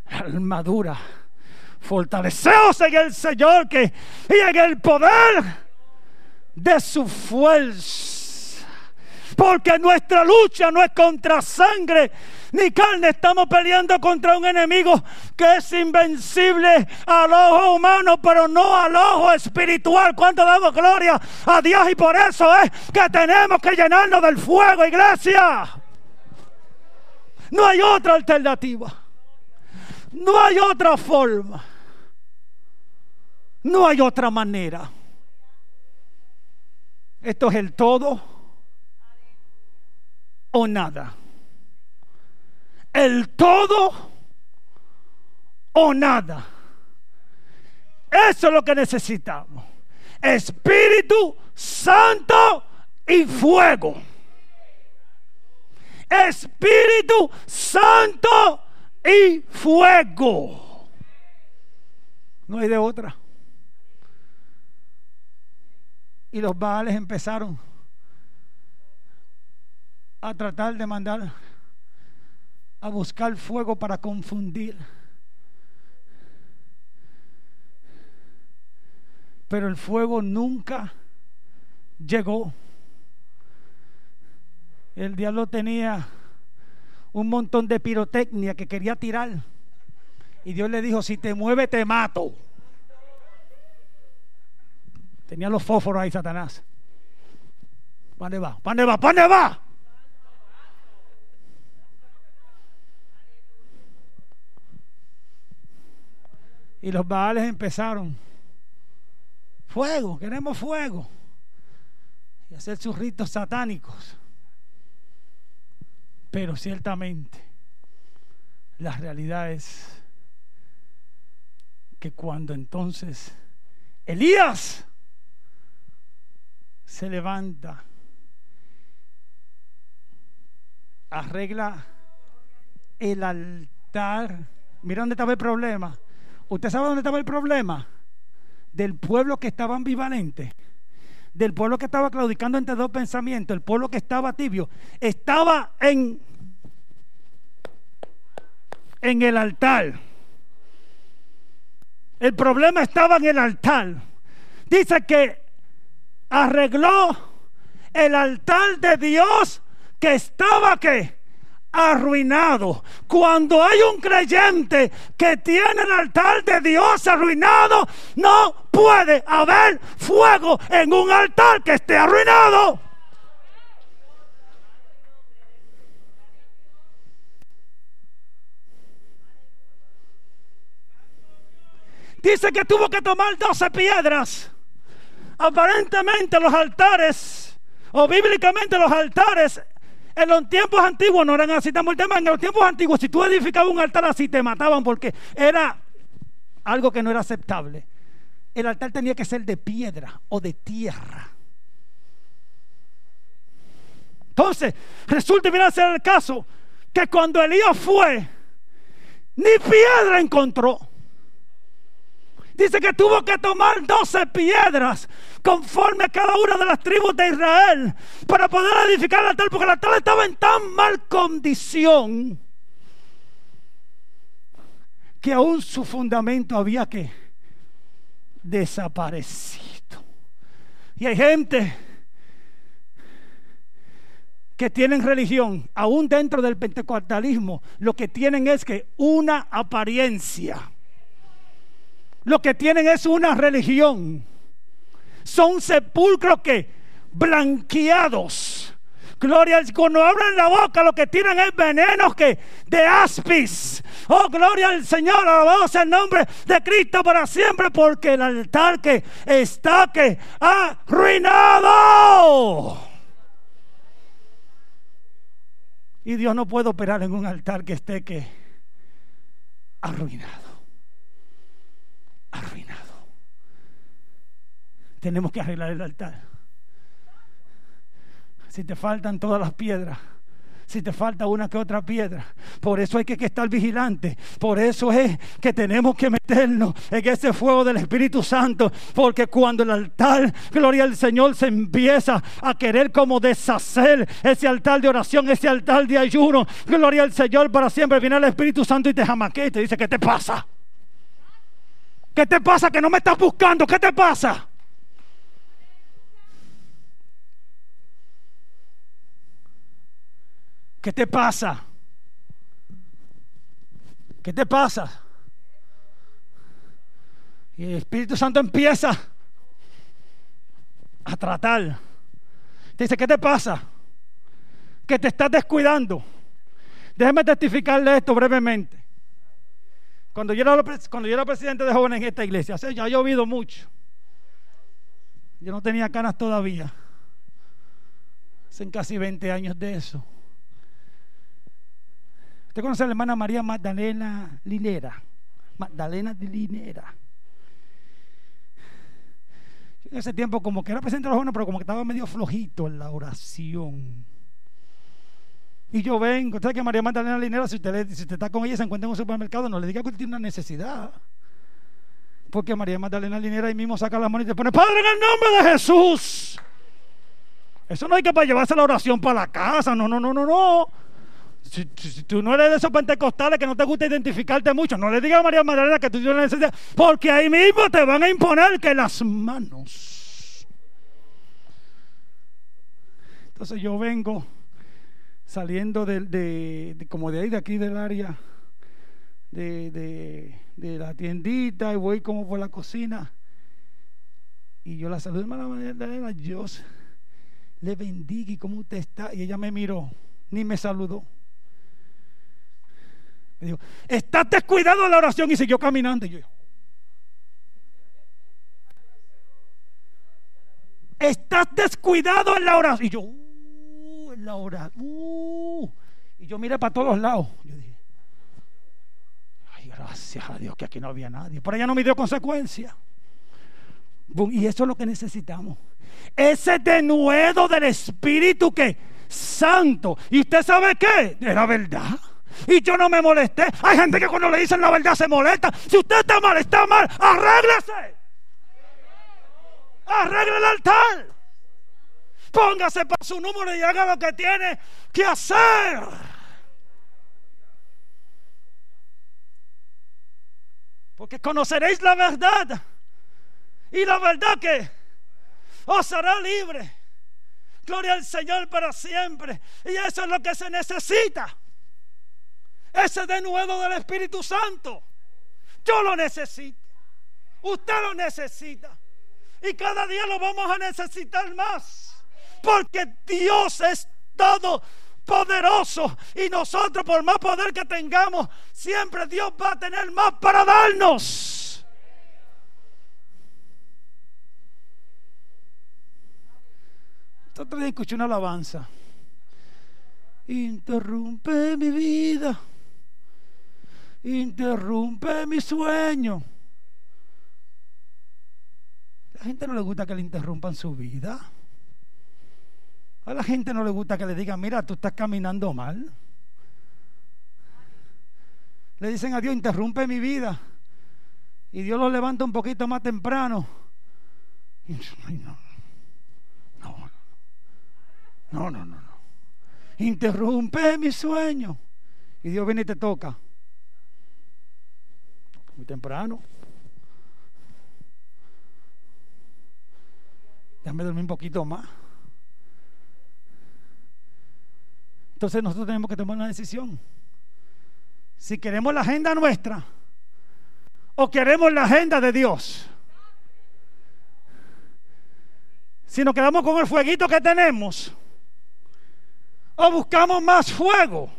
armadura. Fortaleceos en el Señor que, y en el poder de su fuerza. Porque nuestra lucha no es contra sangre ni carne. Estamos peleando contra un enemigo que es invencible al ojo humano, pero no al ojo espiritual. Cuando damos gloria a Dios y por eso es que tenemos que llenarnos del fuego, iglesia. No hay otra alternativa. No hay otra forma. No hay otra manera. Esto es el todo o nada. El todo o nada. Eso es lo que necesitamos. Espíritu Santo y fuego. Espíritu Santo y fuego. No hay de otra. Y los Baales empezaron a tratar de mandar a buscar fuego para confundir. Pero el fuego nunca llegó. El diablo tenía un montón de pirotecnia que quería tirar. Y Dios le dijo, si te mueve te mato. Tenía los fósforos ahí, Satanás. ¿Dónde va? ¿Dónde va? ¿Dónde va? Y los baales empezaron. Fuego, queremos fuego. Y hacer sus ritos satánicos. Pero ciertamente, la realidad es que cuando entonces Elías se levanta, arregla el altar. Mira dónde estaba el problema. ¿Usted sabe dónde estaba el problema? Del pueblo que estaba ambivalente, del pueblo que estaba claudicando entre dos pensamientos, el pueblo que estaba tibio, estaba en, en el altar. El problema estaba en el altar. Dice que arregló el altar de Dios que estaba que arruinado. Cuando hay un creyente que tiene el altar de Dios arruinado, no puede haber fuego en un altar que esté arruinado. Dice que tuvo que tomar 12 piedras Aparentemente los altares, o bíblicamente los altares, en los tiempos antiguos no eran así. El tema, en los tiempos antiguos, si tú edificabas un altar así, te mataban porque era algo que no era aceptable. El altar tenía que ser de piedra o de tierra. Entonces, resulta y viene a ser el caso que cuando Elías fue, ni piedra encontró. Dice que tuvo que tomar 12 piedras conforme a cada una de las tribus de Israel para poder edificar el altar, porque el altar estaba en tan mal condición que aún su fundamento había que desaparecido. Y hay gente que tienen religión, aún dentro del pentecostalismo, lo que tienen es que una apariencia. Lo que tienen es una religión. Son sepulcros que blanqueados. Gloria cuando abren la boca lo que tienen es venenos que de aspis. Oh, gloria al Señor, alabado sea el nombre de Cristo para siempre, porque el altar que está que arruinado. Y Dios no puede operar en un altar que esté que arruinado. Arruinado. Tenemos que arreglar el altar. Si te faltan todas las piedras, si te falta una que otra piedra. Por eso hay que, estar vigilante. Por eso es que tenemos que meternos en ese fuego del Espíritu Santo. Porque cuando el altar, gloria al Señor, se empieza a querer como deshacer ese altar de oración, ese altar de ayuno, gloria al Señor para siempre, viene el Espíritu Santo y te jamaquea y te dice, ¿qué te pasa? ¿Qué te pasa que no me estás buscando? ¿Qué te pasa? ¿Qué te pasa? ¿Qué te pasa? Y el Espíritu Santo empieza a tratar. Dice, ¿qué te pasa? Que te estás descuidando. Déjeme testificarle esto brevemente. Cuando yo, era, cuando yo era presidente de jóvenes en esta iglesia, ya ha llovido mucho. Yo no tenía canas todavía. Hacen casi 20 años de eso. ¿Usted conoce a la hermana María Magdalena Linera? Magdalena de Linera. En ese tiempo como que era presente de los jóvenes, pero como que estaba medio flojito en la oración. Y yo vengo, usted que María Magdalena Linera, si usted, está con ella, se encuentra en un supermercado, no le diga que usted tiene una necesidad. Porque María Magdalena Linera ahí mismo saca la mano y te pone, Padre, en el nombre de Jesús. Eso no hay que para llevarse la oración para la casa, no, no, no, no, no. Si, tú no eres de esos pentecostales que no te gusta identificarte mucho, no le digas a María Magdalena que tú tienes necesidad, porque ahí mismo te van a imponer que las manos. Entonces yo vengo saliendo de, como de ahí, de aquí del área de, la tiendita y voy como por la cocina. Y yo la saludo, hermana Magdalena, Dios le bendiga y cómo usted está. Y ella me miró, ni me saludó. Me dijo, estás descuidado en la oración y siguió caminando. Y yo, estás descuidado en la oración. Y yo, la. Uh. Y yo miré para todos lados. Yo dije, ay, gracias a Dios que aquí no había nadie. Por allá no me dio consecuencia. Y eso es lo que necesitamos. Ese denuedo del Espíritu que Santo. ¿Y usted sabe qué? Era verdad y yo no me molesté. Hay gente que cuando le dicen la verdad se molesta. Si usted está mal, está mal, arréglese. Arregle el altar. Póngase para su número y haga lo que tiene que hacer. Porque conoceréis la verdad. Y la verdad que os hará libre. Gloria al Señor para siempre. Y eso es lo que se necesita ese denuedo del Espíritu Santo. Yo lo necesito. Usted lo necesita. Y cada día lo vamos a necesitar más. Porque Dios es todo poderoso. Y nosotros, por más poder que tengamos, siempre Dios va a tener más para darnos. Entonces escuché una alabanza. Interrumpe mi vida interrumpe mi sueño. La gente no le gusta que le interrumpan su vida. A la gente no le gusta que le digan, mira, tú estás caminando mal. Le dicen a Dios, interrumpe mi vida. y Dios lo levanta un poquito más temprano. no. No, no, no, no. Interrumpe mi sueño. Y Dios viene y te toca. Muy temprano. Déjame dormir un poquito más. Entonces nosotros tenemos que tomar una decisión. Si queremos la agenda nuestra o queremos la agenda de Dios. Si nos quedamos con el fueguito que tenemos o buscamos más fuego.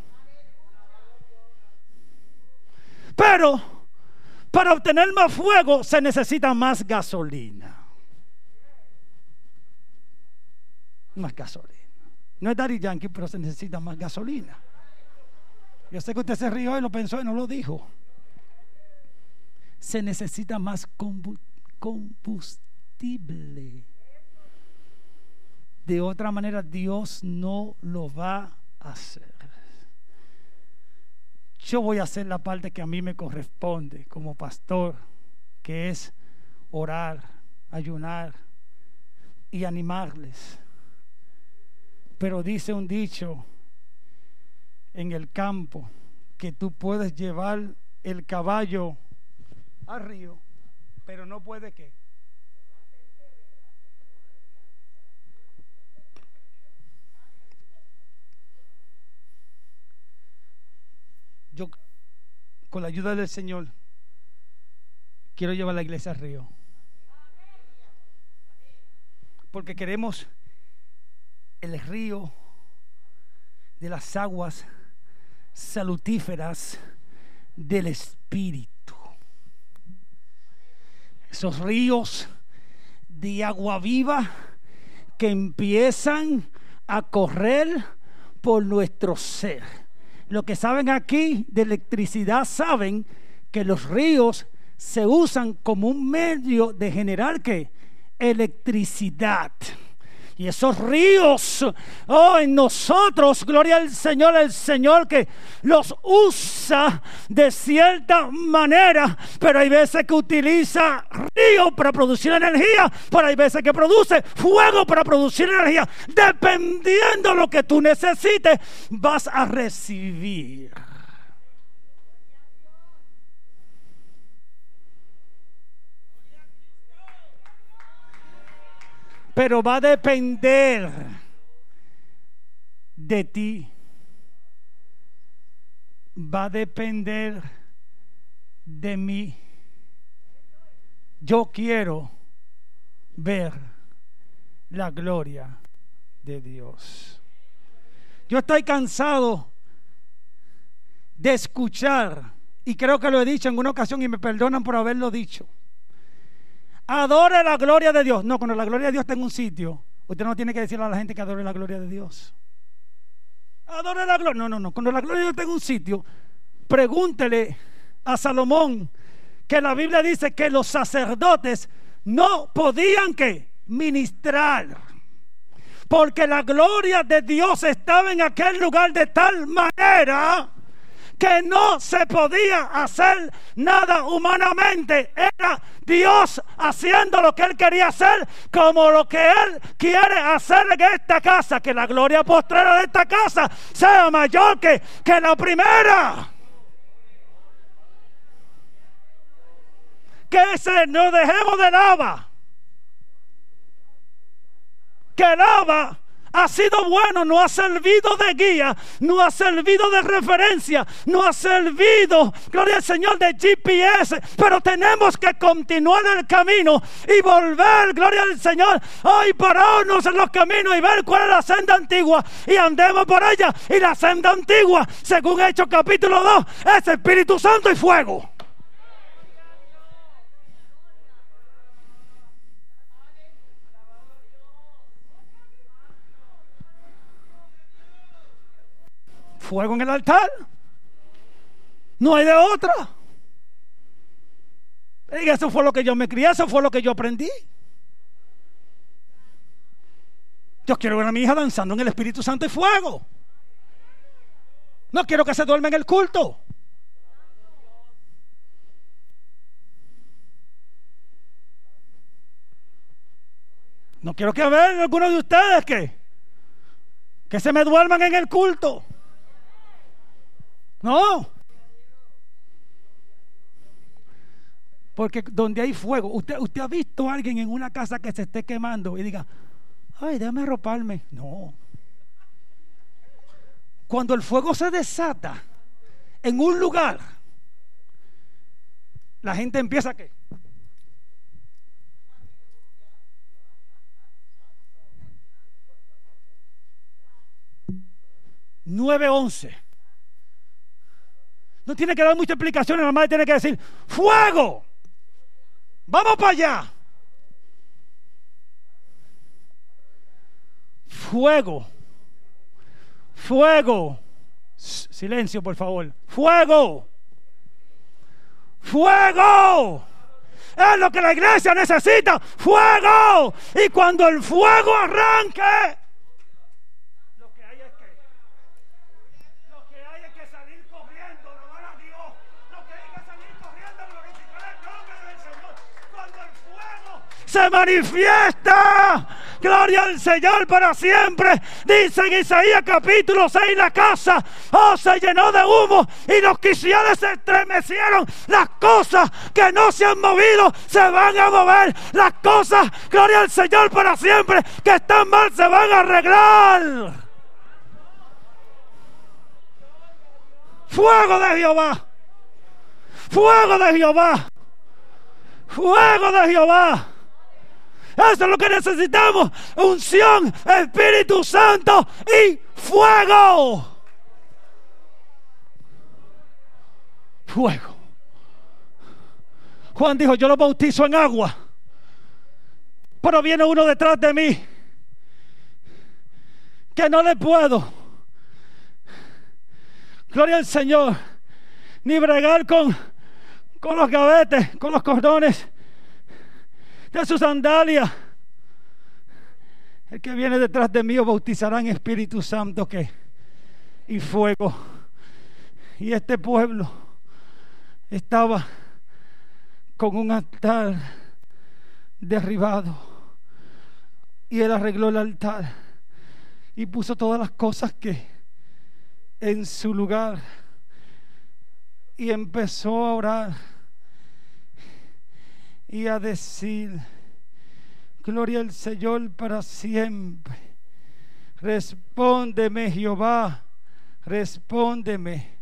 Pero para obtener más fuego se necesita más gasolina. Más gasolina. No es Daddy Yankee, pero se necesita más gasolina. Yo sé que usted se rió y lo pensó y no lo dijo. Se necesita más combustible. De otra manera, Dios no lo va a hacer. Yo voy a hacer la parte que a mí me corresponde como pastor, que es orar, ayunar y animarles. Pero dice un dicho en el campo que tú puedes llevar el caballo al río, pero no puede que yo con la ayuda del Señor quiero llevar la iglesia al río. Porque queremos el río de las aguas salutíferas del Espíritu. Esos ríos de agua viva que empiezan a correr por nuestro ser los que saben aquí de electricidad saben que los ríos se usan como un medio de generar ¿qué? electricidad. Y esos ríos, oh, en nosotros, gloria al Señor, el Señor que los usa de cierta manera, pero hay veces que utiliza río para producir energía, pero hay veces que produce fuego para producir energía. Dependiendo de lo que tú necesites, vas a recibir. Pero va a depender de ti. Va a depender de mí. Yo quiero ver la gloria de Dios. Yo estoy cansado de escuchar, y creo que lo he dicho en una ocasión y me perdonan por haberlo dicho Adore la gloria de Dios. No, cuando la gloria de Dios está en un sitio, usted no tiene que decirle a la gente que adore la gloria de Dios. Adore la gloria. No, no, no. Cuando la gloria de Dios está en un sitio, pregúntele a Salomón que la Biblia dice que los sacerdotes no podían que ministrar. Porque la gloria de Dios estaba en aquel lugar de tal manera que no se podía hacer nada humanamente. Era Dios haciendo lo que Él quería hacer, como lo que Él quiere hacer en esta casa. Que la gloria postrera de esta casa sea mayor que, que la primera. Que ese no dejemos de lava. Que lava ha sido bueno, no ha servido de guía, no ha servido de referencia, no ha servido, gloria al Señor, de GPS, pero tenemos que continuar el camino y volver, gloria al Señor, hoy pararnos en los caminos y ver cuál es la senda antigua y andemos por ella. Y la senda antigua, según Hechos capítulo 2, es Espíritu Santo y fuego. fuego en el altar. No hay de otra. Eso fue lo que yo me crié, eso fue lo que yo aprendí. Yo quiero ver a mi hija danzando en el Espíritu Santo y fuego. No quiero que se duerma en el culto. No quiero que vean algunos de ustedes que, que se me duerman en el culto. No. Porque donde hay fuego, usted, usted ha visto a alguien en una casa que se esté quemando y diga, ay, déjame arroparme. No. Cuando el fuego se desata en un lugar, la gente empieza a qué? Nueve once. No tiene que dar mucha explicación, nada más tiene que decir, fuego. Vamos para allá. Fuego. Fuego. Silencio, por favor. Fuego. Fuego. Es lo que la iglesia necesita. Fuego. Y cuando el fuego arranque, se manifiesta. Gloria al Señor para siempre. Dice en Isaías capítulo 6, la casa oh, se llenó de humo y los cristianos se estremecieron. Las cosas que no se han movido se van a mover. Las cosas, gloria al Señor para siempre, que están mal se van a arreglar. Fuego de Jehová. Fuego de Jehová. Fuego de Jehová. Eso es lo que necesitamos. Unción, Espíritu Santo y fuego. Fuego. Juan dijo, yo lo bautizo en agua. Pero viene uno detrás de mí que no le puedo. Gloria al Señor. Ni bregar con, con los gavetes, con los cordones de su sandalia. El que viene detrás de mí bautizará en Espíritu Santo que y fuego. Y este pueblo estaba con un altar derribado. Y él arregló el altar y puso todas las cosas que en su lugar. Y empezó a orar y a decir, gloria al Señor para siempre. Respóndeme Jehová, respóndeme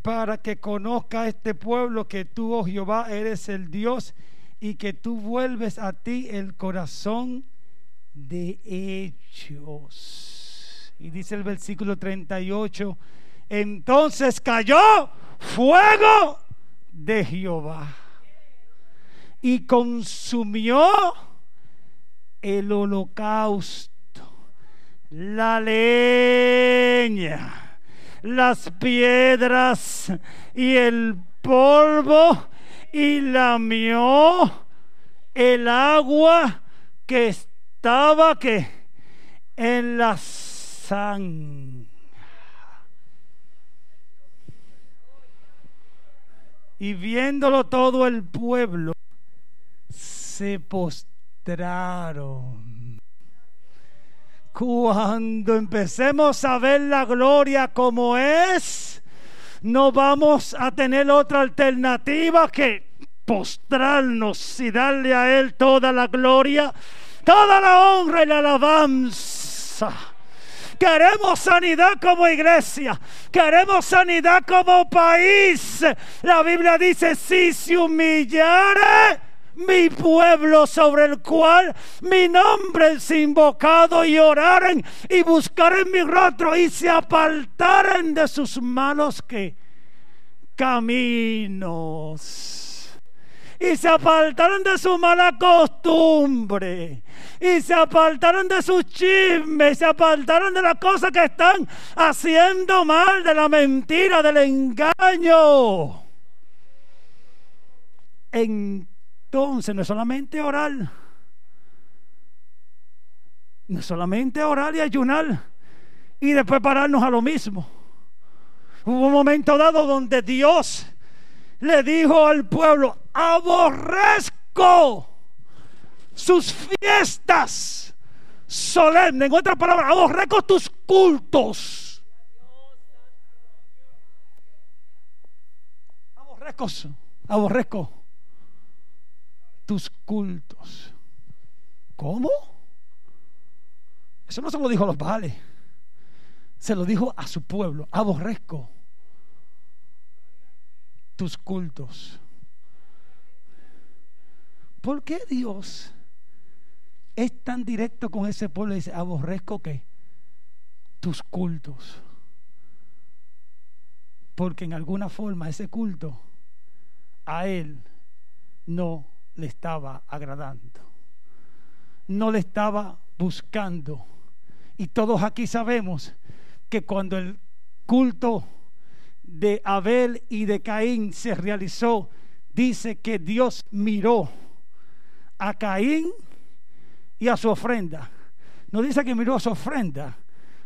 para que conozca este pueblo que tú, oh Jehová, eres el Dios y que tú vuelves a ti el corazón de ellos. Y dice el versículo 38, entonces cayó fuego de Jehová y consumió el holocausto, la leña, las piedras y el polvo y lamió el agua que estaba que en la sangre. Y viéndolo todo el pueblo, se postraron. Cuando empecemos a ver la gloria como es, no vamos a tener otra alternativa que postrarnos y darle a Él toda la gloria, toda la honra y la alabanza. Queremos sanidad como iglesia. Queremos sanidad como país. La Biblia dice, si se humillare mi pueblo sobre el cual mi nombre es invocado y oraren y buscaren mi rostro y se apartaren de sus malos que caminos. Y se apartaron de su mala costumbre. Y se apartaron de sus chismes, se apartaron de las cosas que están haciendo mal, de la mentira, del engaño. En entonces, no es solamente orar, no es solamente orar y ayunar y después pararnos a lo mismo. Hubo un momento dado donde Dios le dijo al pueblo, aborrezco sus fiestas solemnes. En otras palabras, aborrezco tus cultos. Aborrezco, aborrezco tus cultos. ¿Cómo? Eso no se lo dijo a los vales. Se lo dijo a su pueblo. Aborrezco tus cultos. ¿Por qué Dios es tan directo con ese pueblo y dice, aborrezco que tus cultos? Porque en alguna forma ese culto a Él no le estaba agradando, no le estaba buscando. Y todos aquí sabemos que cuando el culto de Abel y de Caín se realizó, dice que Dios miró a Caín y a su ofrenda. No dice que miró a su ofrenda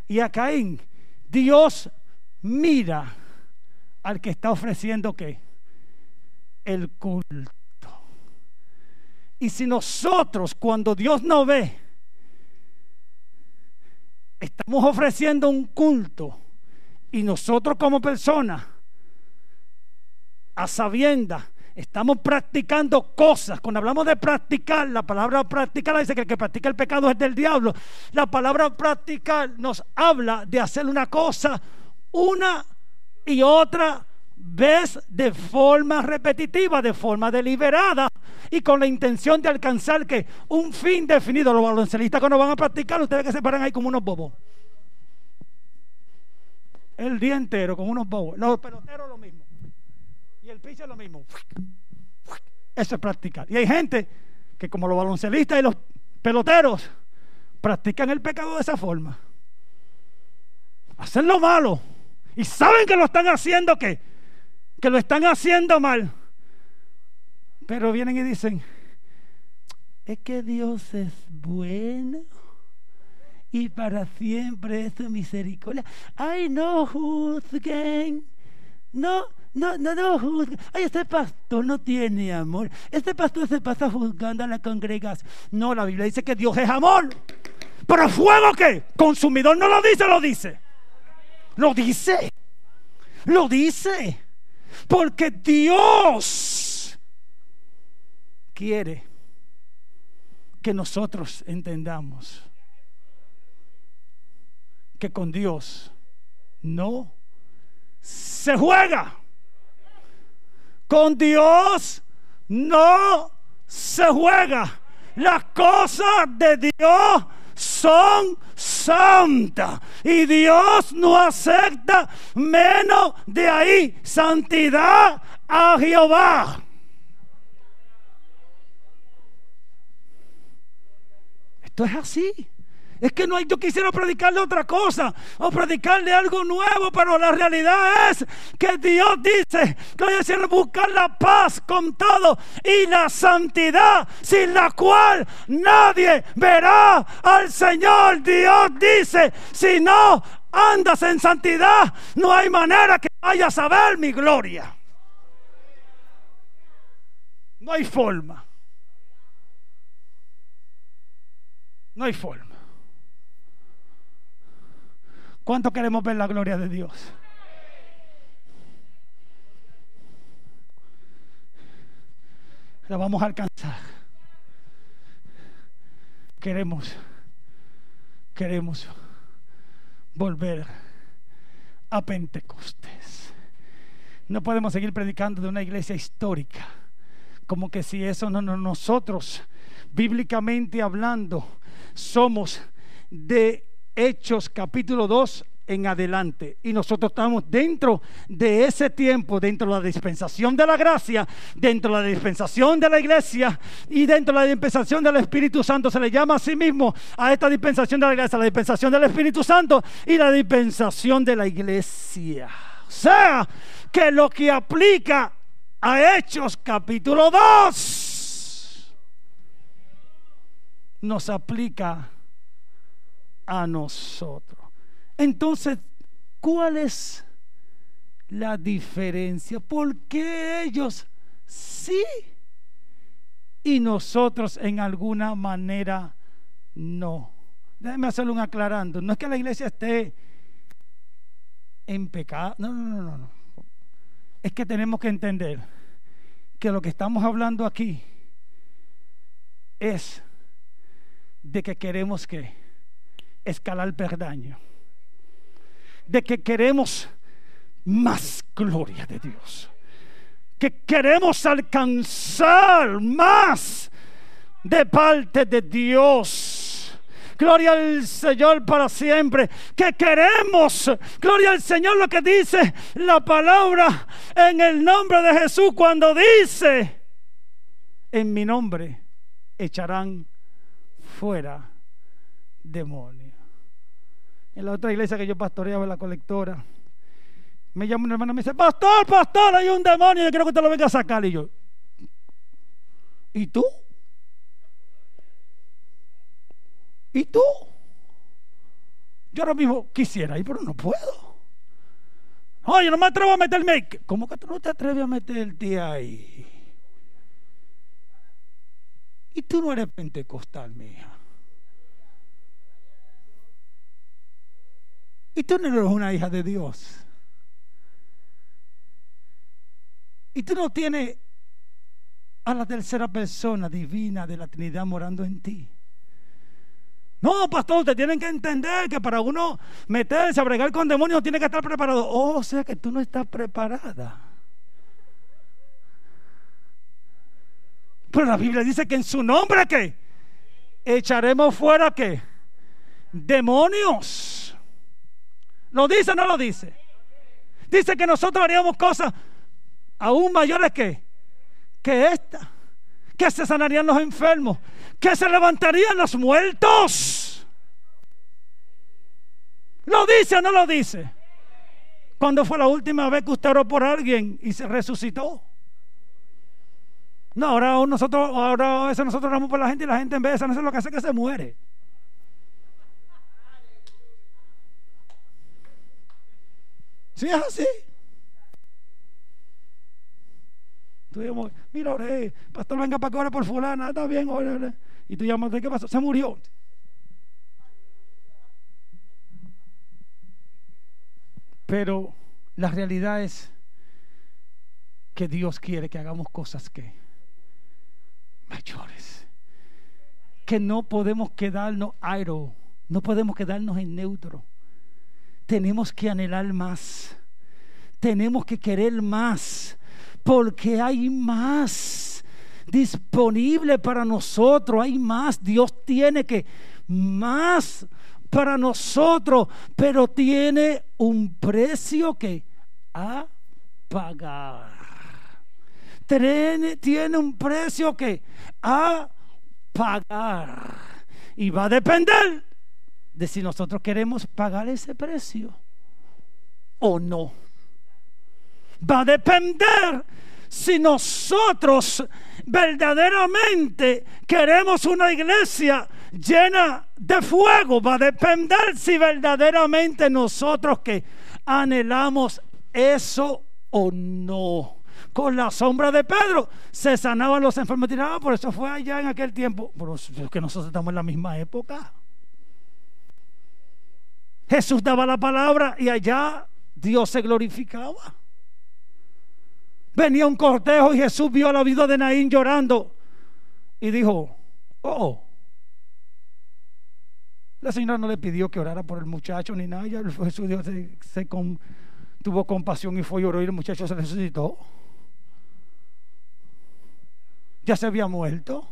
y a Caín. Dios mira al que está ofreciendo qué? El culto. Y si nosotros cuando Dios no ve, estamos ofreciendo un culto y nosotros como personas, a sabienda, estamos practicando cosas. Cuando hablamos de practicar, la palabra practicar dice que el que practica el pecado es del diablo. La palabra practicar nos habla de hacer una cosa una y otra vez de forma repetitiva, de forma deliberada y con la intención de alcanzar que un fin definido. Los baloncelistas cuando van a practicar, ustedes que se paran ahí como unos bobos. El día entero como unos bobos. Los peloteros lo mismo. Y el pitcher lo mismo. Eso es practicar. Y hay gente que como los baloncelistas y los peloteros practican el pecado de esa forma. Hacen lo malo. Y saben que lo están haciendo que que lo están haciendo mal. Pero vienen y dicen, es que Dios es bueno y para siempre es su misericordia. Ay, no juzguen. No, no, no, no juzguen. Ay, este pastor no tiene amor. Este pastor se pasa juzgando a la congregación. No, la Biblia dice que Dios es amor. Pero fuego qué? Consumidor no lo dice, lo dice. Lo dice. Lo dice. Porque Dios quiere que nosotros entendamos que con Dios no se juega. Con Dios no se juega. Las cosas de Dios son santas y Dios no acepta menos de ahí santidad a Jehová. Esto es así. Es que no hay, yo quisiera predicarle otra cosa o predicarle algo nuevo, pero la realidad es que Dios dice que hay que buscar la paz con todo y la santidad sin la cual nadie verá al Señor. Dios dice, si no andas en santidad, no hay manera que vayas a ver mi gloria. No hay forma. No hay forma. ¿Cuánto queremos ver la gloria de Dios? La vamos a alcanzar. Queremos, queremos volver a Pentecostés. No podemos seguir predicando de una iglesia histórica, como que si eso no, no nosotros, bíblicamente hablando, somos de Hechos capítulo 2 en adelante. Y nosotros estamos dentro de ese tiempo, dentro de la dispensación de la gracia, dentro de la dispensación de la iglesia y dentro de la dispensación del Espíritu Santo. Se le llama a sí mismo a esta dispensación de la iglesia, la dispensación del Espíritu Santo y la dispensación de la iglesia. O sea, que lo que aplica a Hechos capítulo 2 nos aplica a nosotros. Entonces, ¿cuál es la diferencia? ¿Por qué ellos sí y nosotros en alguna manera no. Déjeme hacerlo un aclarando. No es que la iglesia esté en pecado. No, no, no, no. Es que tenemos que entender que lo que estamos hablando aquí es de que queremos que escalar perdaño. De que queremos más gloria de Dios. Que queremos alcanzar más de parte de Dios Gloria al Señor para siempre. Que queremos. Gloria al Señor lo que dice la palabra en el nombre de Jesús cuando dice, en mi nombre echarán fuera demonios. En la otra iglesia que yo pastoreaba, la colectora, me llama una hermana y me dice, pastor, pastor, hay un demonio, yo quiero que usted lo venga a sacar. Y yo, ¿y tú? ¿Y tú? Yo ahora mismo quisiera ir, pero no puedo. Oye, no me atrevo a meterme. ¿Cómo que tú no te atreves a meterte ahí? Y tú no eres pentecostal, mija. Y tú no eres una hija de Dios. Y tú no tienes a la tercera persona divina de la Trinidad morando en ti. No, pastor, usted tienen que entender que para uno meterse a bregar con demonios tiene que estar preparado. O sea que tú no estás preparada. Pero la Biblia dice que en su nombre que echaremos fuera que demonios. ¿Lo dice o no lo dice? Dice que nosotros haríamos cosas aún mayores que, que esta. Que se sanarían los enfermos, que se levantarían los muertos. ¿Lo dice o no lo dice? ¿Cuándo fue la última vez que usted oró por alguien y se resucitó? No, ahora nosotros, ahora a veces nosotros oramos por la gente y la gente en vez de sanarse lo que hace es que se muere. ¿Sí es así? mira, oré, pastor, venga para que por fulana, está bien, ore, Y tú llamas, ¿qué pasó? Se murió. Pero la realidad es que Dios quiere que hagamos cosas que mayores. Que no podemos quedarnos aero, no podemos quedarnos en neutro. Tenemos que anhelar más. Tenemos que querer más porque hay más disponible para nosotros, hay más. Dios tiene que más para nosotros, pero tiene un precio que a pagar. Tiene, tiene un precio que a pagar. Y va a depender de si nosotros queremos pagar ese precio o no va a depender si nosotros verdaderamente queremos una iglesia llena de fuego. Va a depender si verdaderamente nosotros que anhelamos eso o no. Con la sombra de Pedro se sanaban los enfermos. Ah, por eso fue allá en aquel tiempo. Pero es que nosotros estamos en la misma época. Jesús daba la palabra y allá Dios se glorificaba. Venía un cortejo y Jesús vio a la vida de Naín llorando y dijo, oh, la señora no le pidió que orara por el muchacho ni nada, Jesús tuvo compasión y fue y oró y el muchacho se resucitó. Ya se había muerto.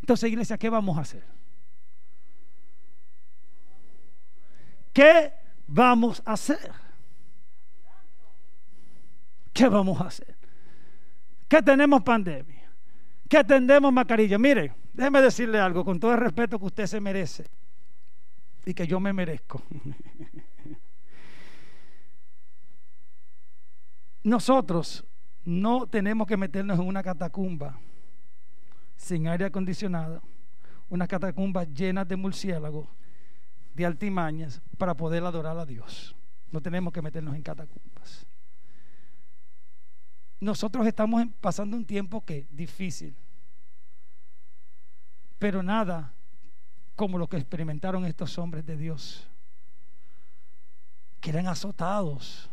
Entonces, iglesia, ¿qué vamos a hacer? ¿Qué vamos a hacer? ¿Qué vamos a hacer? ¿Qué tenemos pandemia? ¿Qué tendemos mascarilla? Mire, déjeme decirle algo con todo el respeto que usted se merece y que yo me merezco. Nosotros no tenemos que meternos en una catacumba sin aire acondicionado, una catacumba llena de murciélagos, de altimañas, para poder adorar a Dios. No tenemos que meternos en catacumbas. nosotros estamos pasando un tiempo que difícil, pero nada como lo que experimentaron estos hombres de Dios, que eran azotados,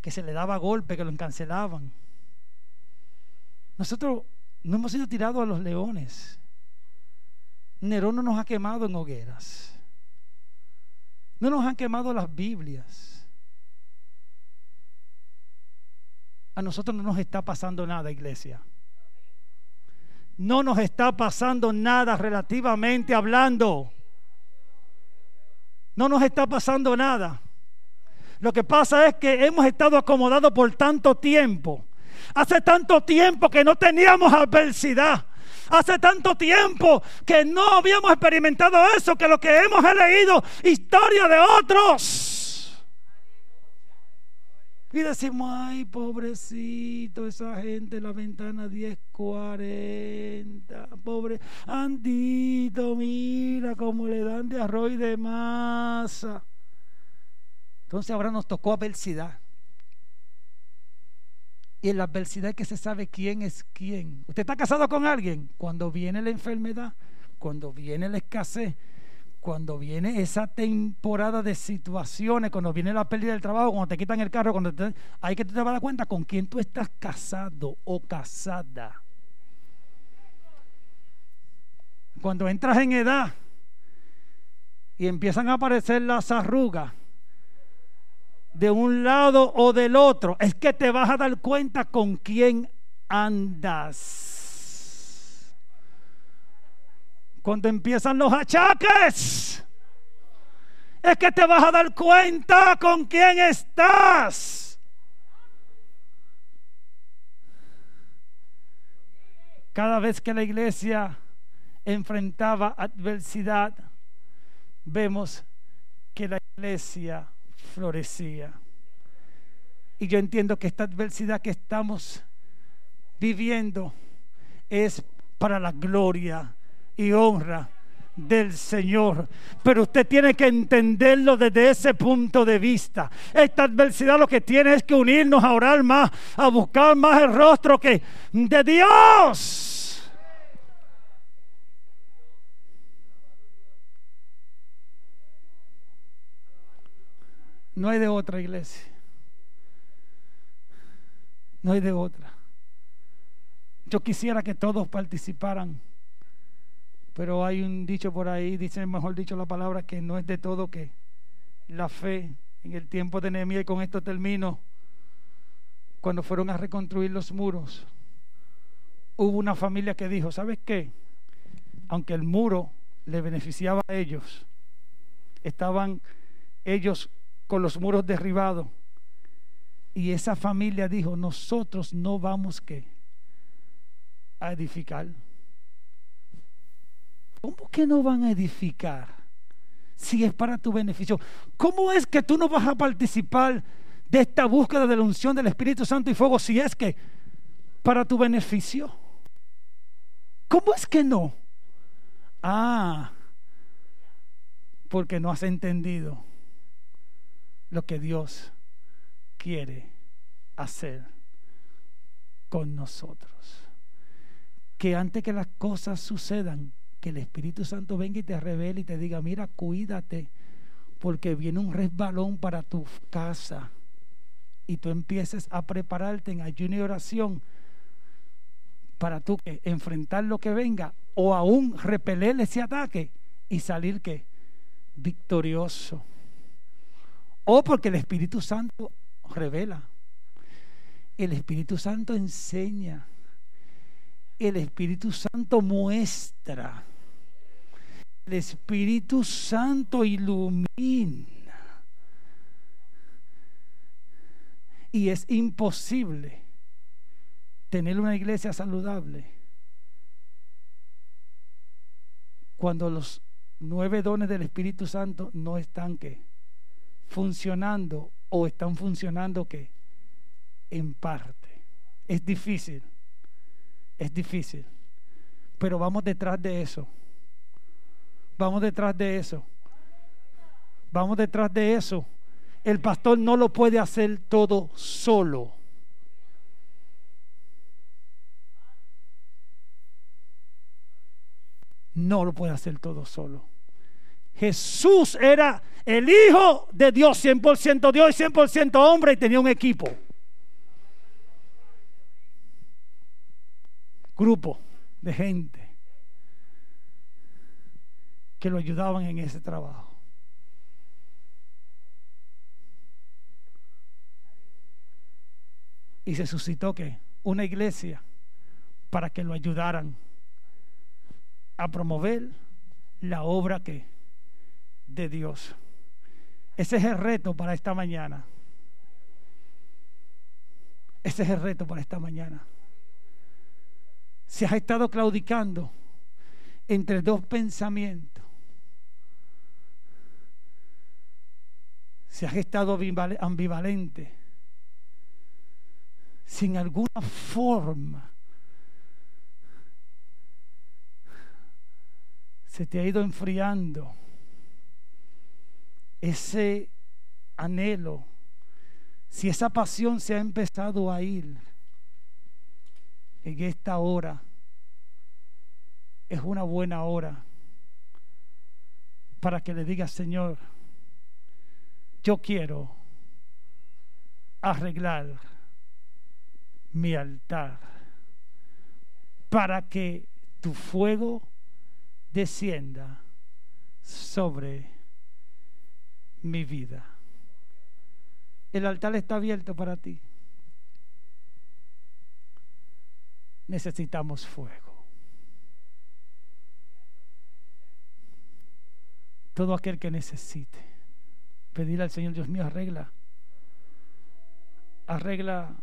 que se le daba golpe, que lo encancelaban. Nosotros no hemos sido tirados a los leones. Nerón no nos ha quemado en hogueras. No nos han quemado las Biblias. A nosotros no nos está pasando nada, iglesia. No nos está pasando nada relativamente hablando. No nos está pasando nada. Lo que pasa es que hemos estado acomodados por tanto tiempo. Hace tanto tiempo que no teníamos adversidad. Hace tanto tiempo que no habíamos experimentado eso, que lo que hemos leído, historia de otros. Y decimos, ay, pobrecito, esa gente en la ventana 1040. Pobre Andito, mira cómo le dan de arroz y de masa. Entonces ahora nos tocó adversidad. Y en la adversidad es que se sabe quién es quién. ¿Usted está casado con alguien? Cuando viene la enfermedad, cuando viene la escasez, cuando viene esa temporada de situaciones, cuando viene la pérdida del trabajo, cuando te quitan el carro, cuando hay que te vas dar cuenta con quién tú estás casado o casada. Cuando entras en edad y empiezan a aparecer las arrugas, de un lado o del otro, es que te vas a dar cuenta con quién andas. Cuando empiezan los achaques, es que te vas a dar cuenta con quién estás. Cada vez que la iglesia enfrentaba adversidad, vemos que la iglesia florecía. Y yo entiendo que esta adversidad que estamos viviendo es para la gloria y honra del Señor. Pero usted tiene que entenderlo desde ese punto de vista. Esta adversidad lo que tiene es que unirnos a orar más, a buscar más el rostro que de Dios. No hay de otra iglesia. No hay de otra. Yo quisiera que todos participaran, pero hay un dicho por ahí, dice mejor dicho la palabra, que no es de todo que la fe en el tiempo de Nehemías, y con esto termino, cuando fueron a reconstruir los muros, hubo una familia que dijo, ¿sabes qué? Aunque el muro le beneficiaba a ellos, estaban ellos con los muros derribados. Y esa familia dijo, nosotros no vamos que a edificar. ¿Cómo que no van a edificar? Si es para tu beneficio. ¿Cómo es que tú no vas a participar de esta búsqueda de la unción del Espíritu Santo y fuego si es que para tu beneficio? ¿Cómo es que no? Ah, porque no has entendido lo que Dios quiere hacer con nosotros. Que antes que las cosas sucedan, que el Espíritu Santo venga y te revele y te diga, mira, cuídate, porque viene un resbalón para tu casa. Y tú empieces a prepararte en ayuno y oración para tú enfrentar lo que venga o aún repeler ese ataque y salir que victorioso. O porque el Espíritu Santo revela. El Espíritu Santo enseña. El Espíritu Santo muestra. El Espíritu Santo ilumina. Y es imposible tener una iglesia saludable cuando los nueve dones del Espíritu Santo no están que funcionando o están funcionando que en parte. Es difícil, es difícil, pero vamos detrás de eso. Vamos detrás de eso. Vamos detrás de eso. El pastor no lo puede hacer todo solo. No lo puede hacer todo solo. Jesús era el Hijo de Dios, 100% Dios y 100% hombre, y tenía un equipo. Grupo de gente que lo ayudaban en ese trabajo. Y se suscitó que una iglesia para que lo ayudaran a promover la obra que de Dios. Ese es el reto para esta mañana. Ese es el reto para esta mañana. Si has estado claudicando entre dos pensamientos, si has estado ambivalente, sin alguna forma se te ha ido enfriando ese anhelo, si esa pasión se ha empezado a ir en esta hora, es una buena hora para que le digas, Señor, yo quiero arreglar mi altar para que tu fuego descienda sobre mi vida. El altar está abierto para ti. Necesitamos fuego. Todo aquel que necesite, pedirle al Señor Dios mío, arregla, arregla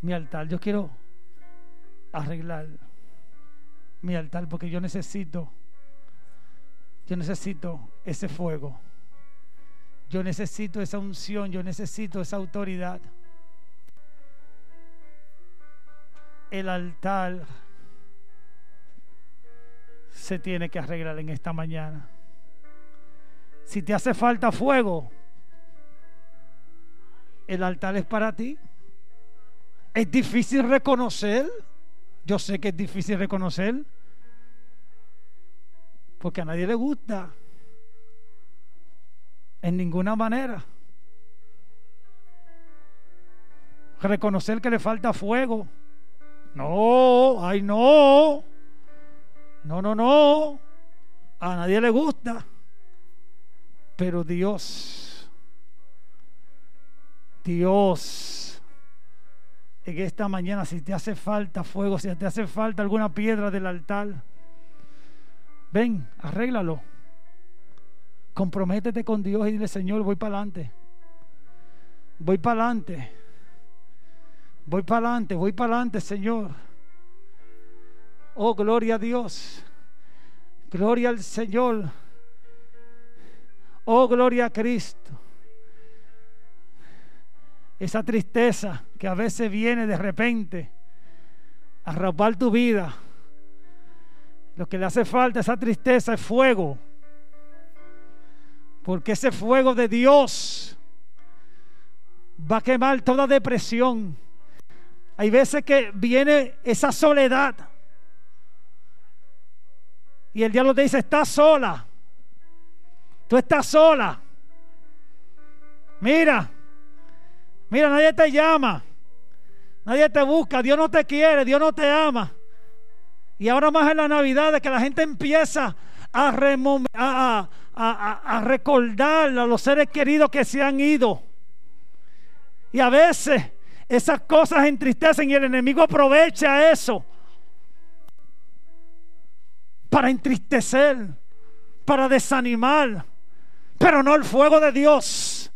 mi altar. Yo quiero arreglar mi altar porque yo necesito, yo necesito ese fuego. Yo necesito esa unción, yo necesito esa autoridad. El altar se tiene que arreglar en esta mañana. Si te hace falta fuego, el altar es para ti. Es difícil reconocer. Yo sé que es difícil reconocer. Porque a nadie le gusta. En ninguna manera. Reconocer que le falta fuego. No, ay no. No, no, no. A nadie le gusta. Pero Dios, Dios en esta mañana, si te hace falta fuego, si te hace falta alguna piedra del altar, ven, arréglalo. Comprométete con Dios y dile, Señor, voy para adelante. Voy para adelante. Voy para adelante, voy para adelante, Señor. Oh, gloria a Dios. Gloria al Señor. Oh, gloria a Cristo esa tristeza que a veces viene de repente a robar tu vida. Lo que le hace falta, esa tristeza, es fuego. Porque ese fuego de Dios va a quemar toda depresión. Hay veces que viene esa soledad. Y el diablo te dice, estás sola. Tú estás sola. Mira, Mira, nadie te llama. Nadie te busca. Dios no te quiere. Dios no te ama. Y ahora más en la Navidad de que la gente empieza a, a, recordar a los seres queridos que se han ido. Y a veces esas cosas entristecen y el enemigo aprovecha eso para entristecer, para desanimar, pero no el fuego de Dios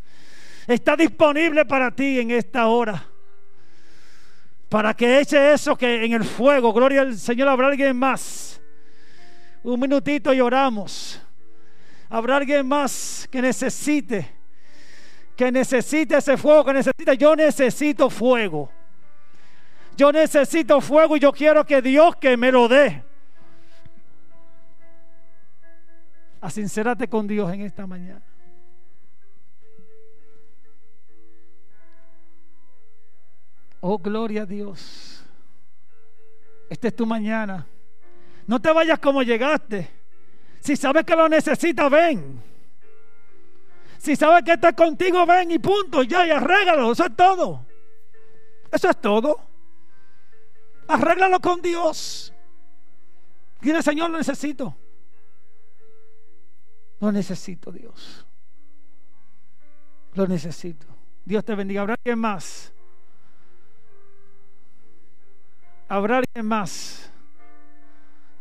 está disponible para ti en esta hora. Para que eche eso que en el fuego, gloria al Señor, habrá alguien más. Un minutito y oramos. Habrá alguien más que necesite, que necesite ese fuego, que necesite. Yo necesito fuego. Yo necesito fuego y yo quiero que Dios que me lo dé. Asincérate con Dios en esta mañana. Oh, gloria a Dios. Esta es tu mañana. No te vayas como llegaste. Si sabes que lo necesitas, ven. Si sabes que está contigo, ven y punto, ya, y arréglalo. Eso es todo. Eso es todo. Arréglalo con Dios. Dile, Señor, lo necesito. Lo necesito, Dios. Lo necesito. Dios te bendiga. ¿Habrá alguien más? ¿Habrá alguien más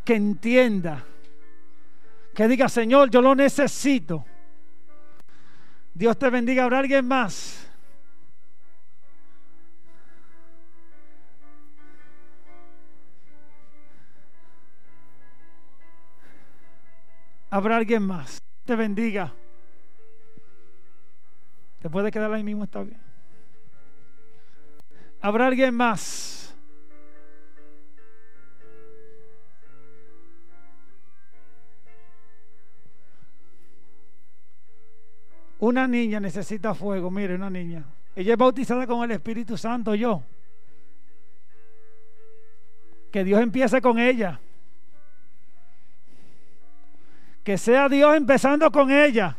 que entienda? Que diga, Señor, yo lo necesito. Dios te bendiga. ¿Habrá alguien más? ¿Habrá alguien más? Te bendiga. Te puede quedar ahí mismo, está bien. ¿Habrá alguien más? Una niña necesita fuego, mire, una niña. Ella es bautizada con el Espíritu Santo, yo. Que Dios empiece con ella. Que sea Dios empezando con ella.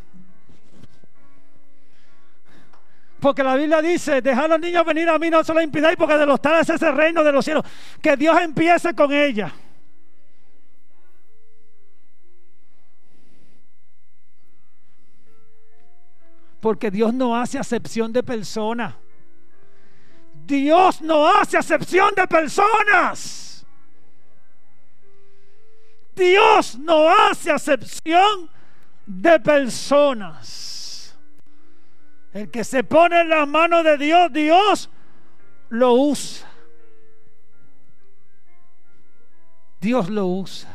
Porque la Biblia dice, dejar a los niños venir a mí, no se lo impidáis, porque de los tales es el reino de los cielos. Que Dios empiece con ella. Porque Dios no hace acepción de personas. Dios no hace acepción de personas. Dios no hace acepción de personas. El que se pone en la mano de Dios, Dios lo usa. Dios lo usa.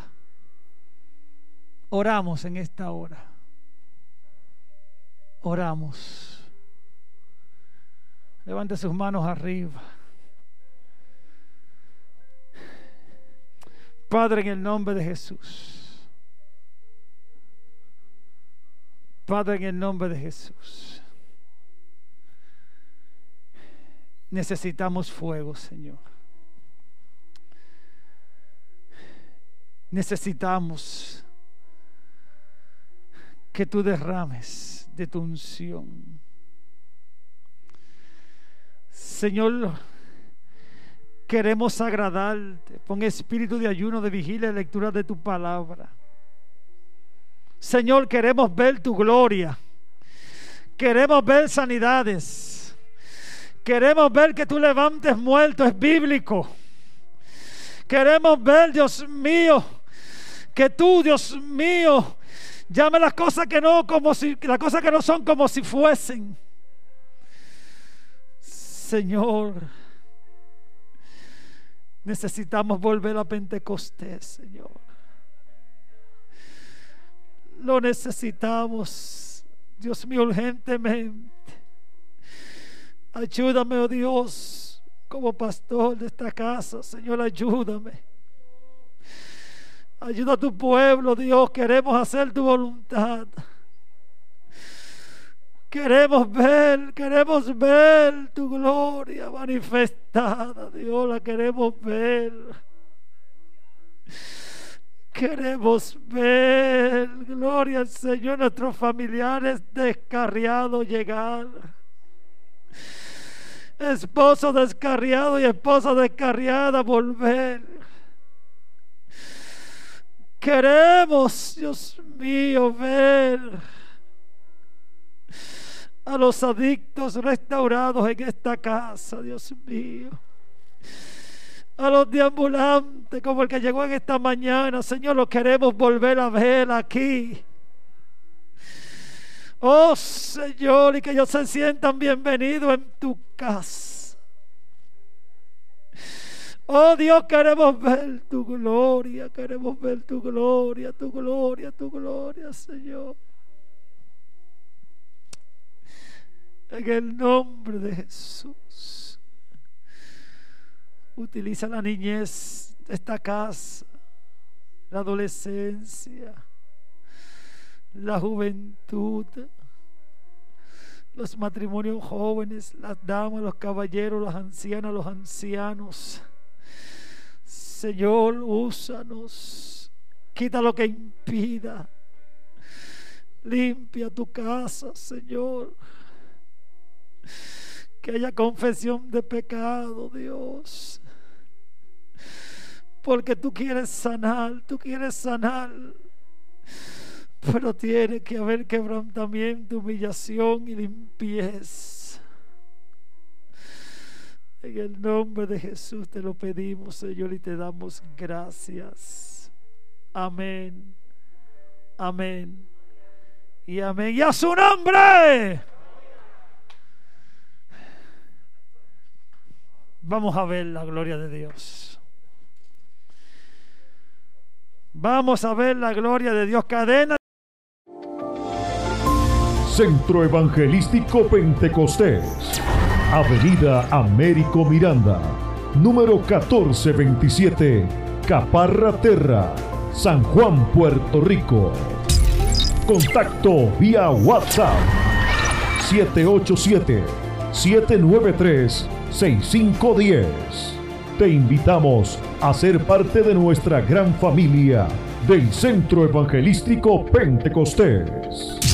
Oramos en esta hora. Oramos. Levante sus manos arriba. Padre, en el nombre de Jesús. Padre, en el nombre de Jesús. Necesitamos fuego, Señor. Necesitamos que tú derrames de tu unción. Señor, queremos agradarte. Pon espíritu de ayuno, de vigilia y lectura de tu palabra. Señor, queremos ver tu gloria. Queremos ver sanidades. Queremos ver que tú levantes muertos. Es bíblico. Queremos ver, Dios mío, que tú, Dios mío, llame las cosas que no como si las cosas que no son como si fuesen. Señor, necesitamos volver a Pentecostés, Señor. Lo necesitamos, Dios mío, urgentemente. Ayúdame, oh Dios, como pastor de esta casa, Señor, ayúdame. Ayuda a tu pueblo, Dios. Queremos hacer tu voluntad. Queremos ver, queremos ver tu gloria manifestada, Dios, la queremos ver. Queremos ver, gloria al Señor, nuestros familiares descarriados llegar. Esposo descarriado y esposa descarriada volver. Queremos, Dios mío, ver a los adictos restaurados en esta casa, Dios mío. A los deambulantes como el que llegó en esta mañana, Señor, los queremos volver a ver aquí. Oh Señor, y que ellos se sientan bienvenidos en tu casa. Oh Dios, queremos ver tu gloria, queremos ver tu gloria, tu gloria, tu gloria, Señor. En el nombre de Jesús. Utiliza la niñez de esta casa, la adolescencia, la juventud, los matrimonios jóvenes, las damas, los caballeros, las ancianas, los ancianos. Señor, úsanos, Quita lo que impida. Limpia tu casa, Señor. Que haya confesión de pecado, Dios. Porque tú quieres sanar, tú quieres sanar. Pero tiene que haber quebrantamiento, humillación y limpieza. En el nombre de Jesús te lo pedimos, Señor, y te damos gracias. Amén. Amén. Y amén. Y a su nombre. Vamos a ver la gloria de Dios. Vamos a ver la gloria de Dios. Cadena. Centro Evangelístico Pentecostés, Avenida Américo Miranda, número 1427, Caparra Terra, San Juan, Puerto Rico. Contacto vía WhatsApp 787-793-6510. Te invitamos a ser parte de nuestra gran familia del Centro Evangelístico Pentecostés.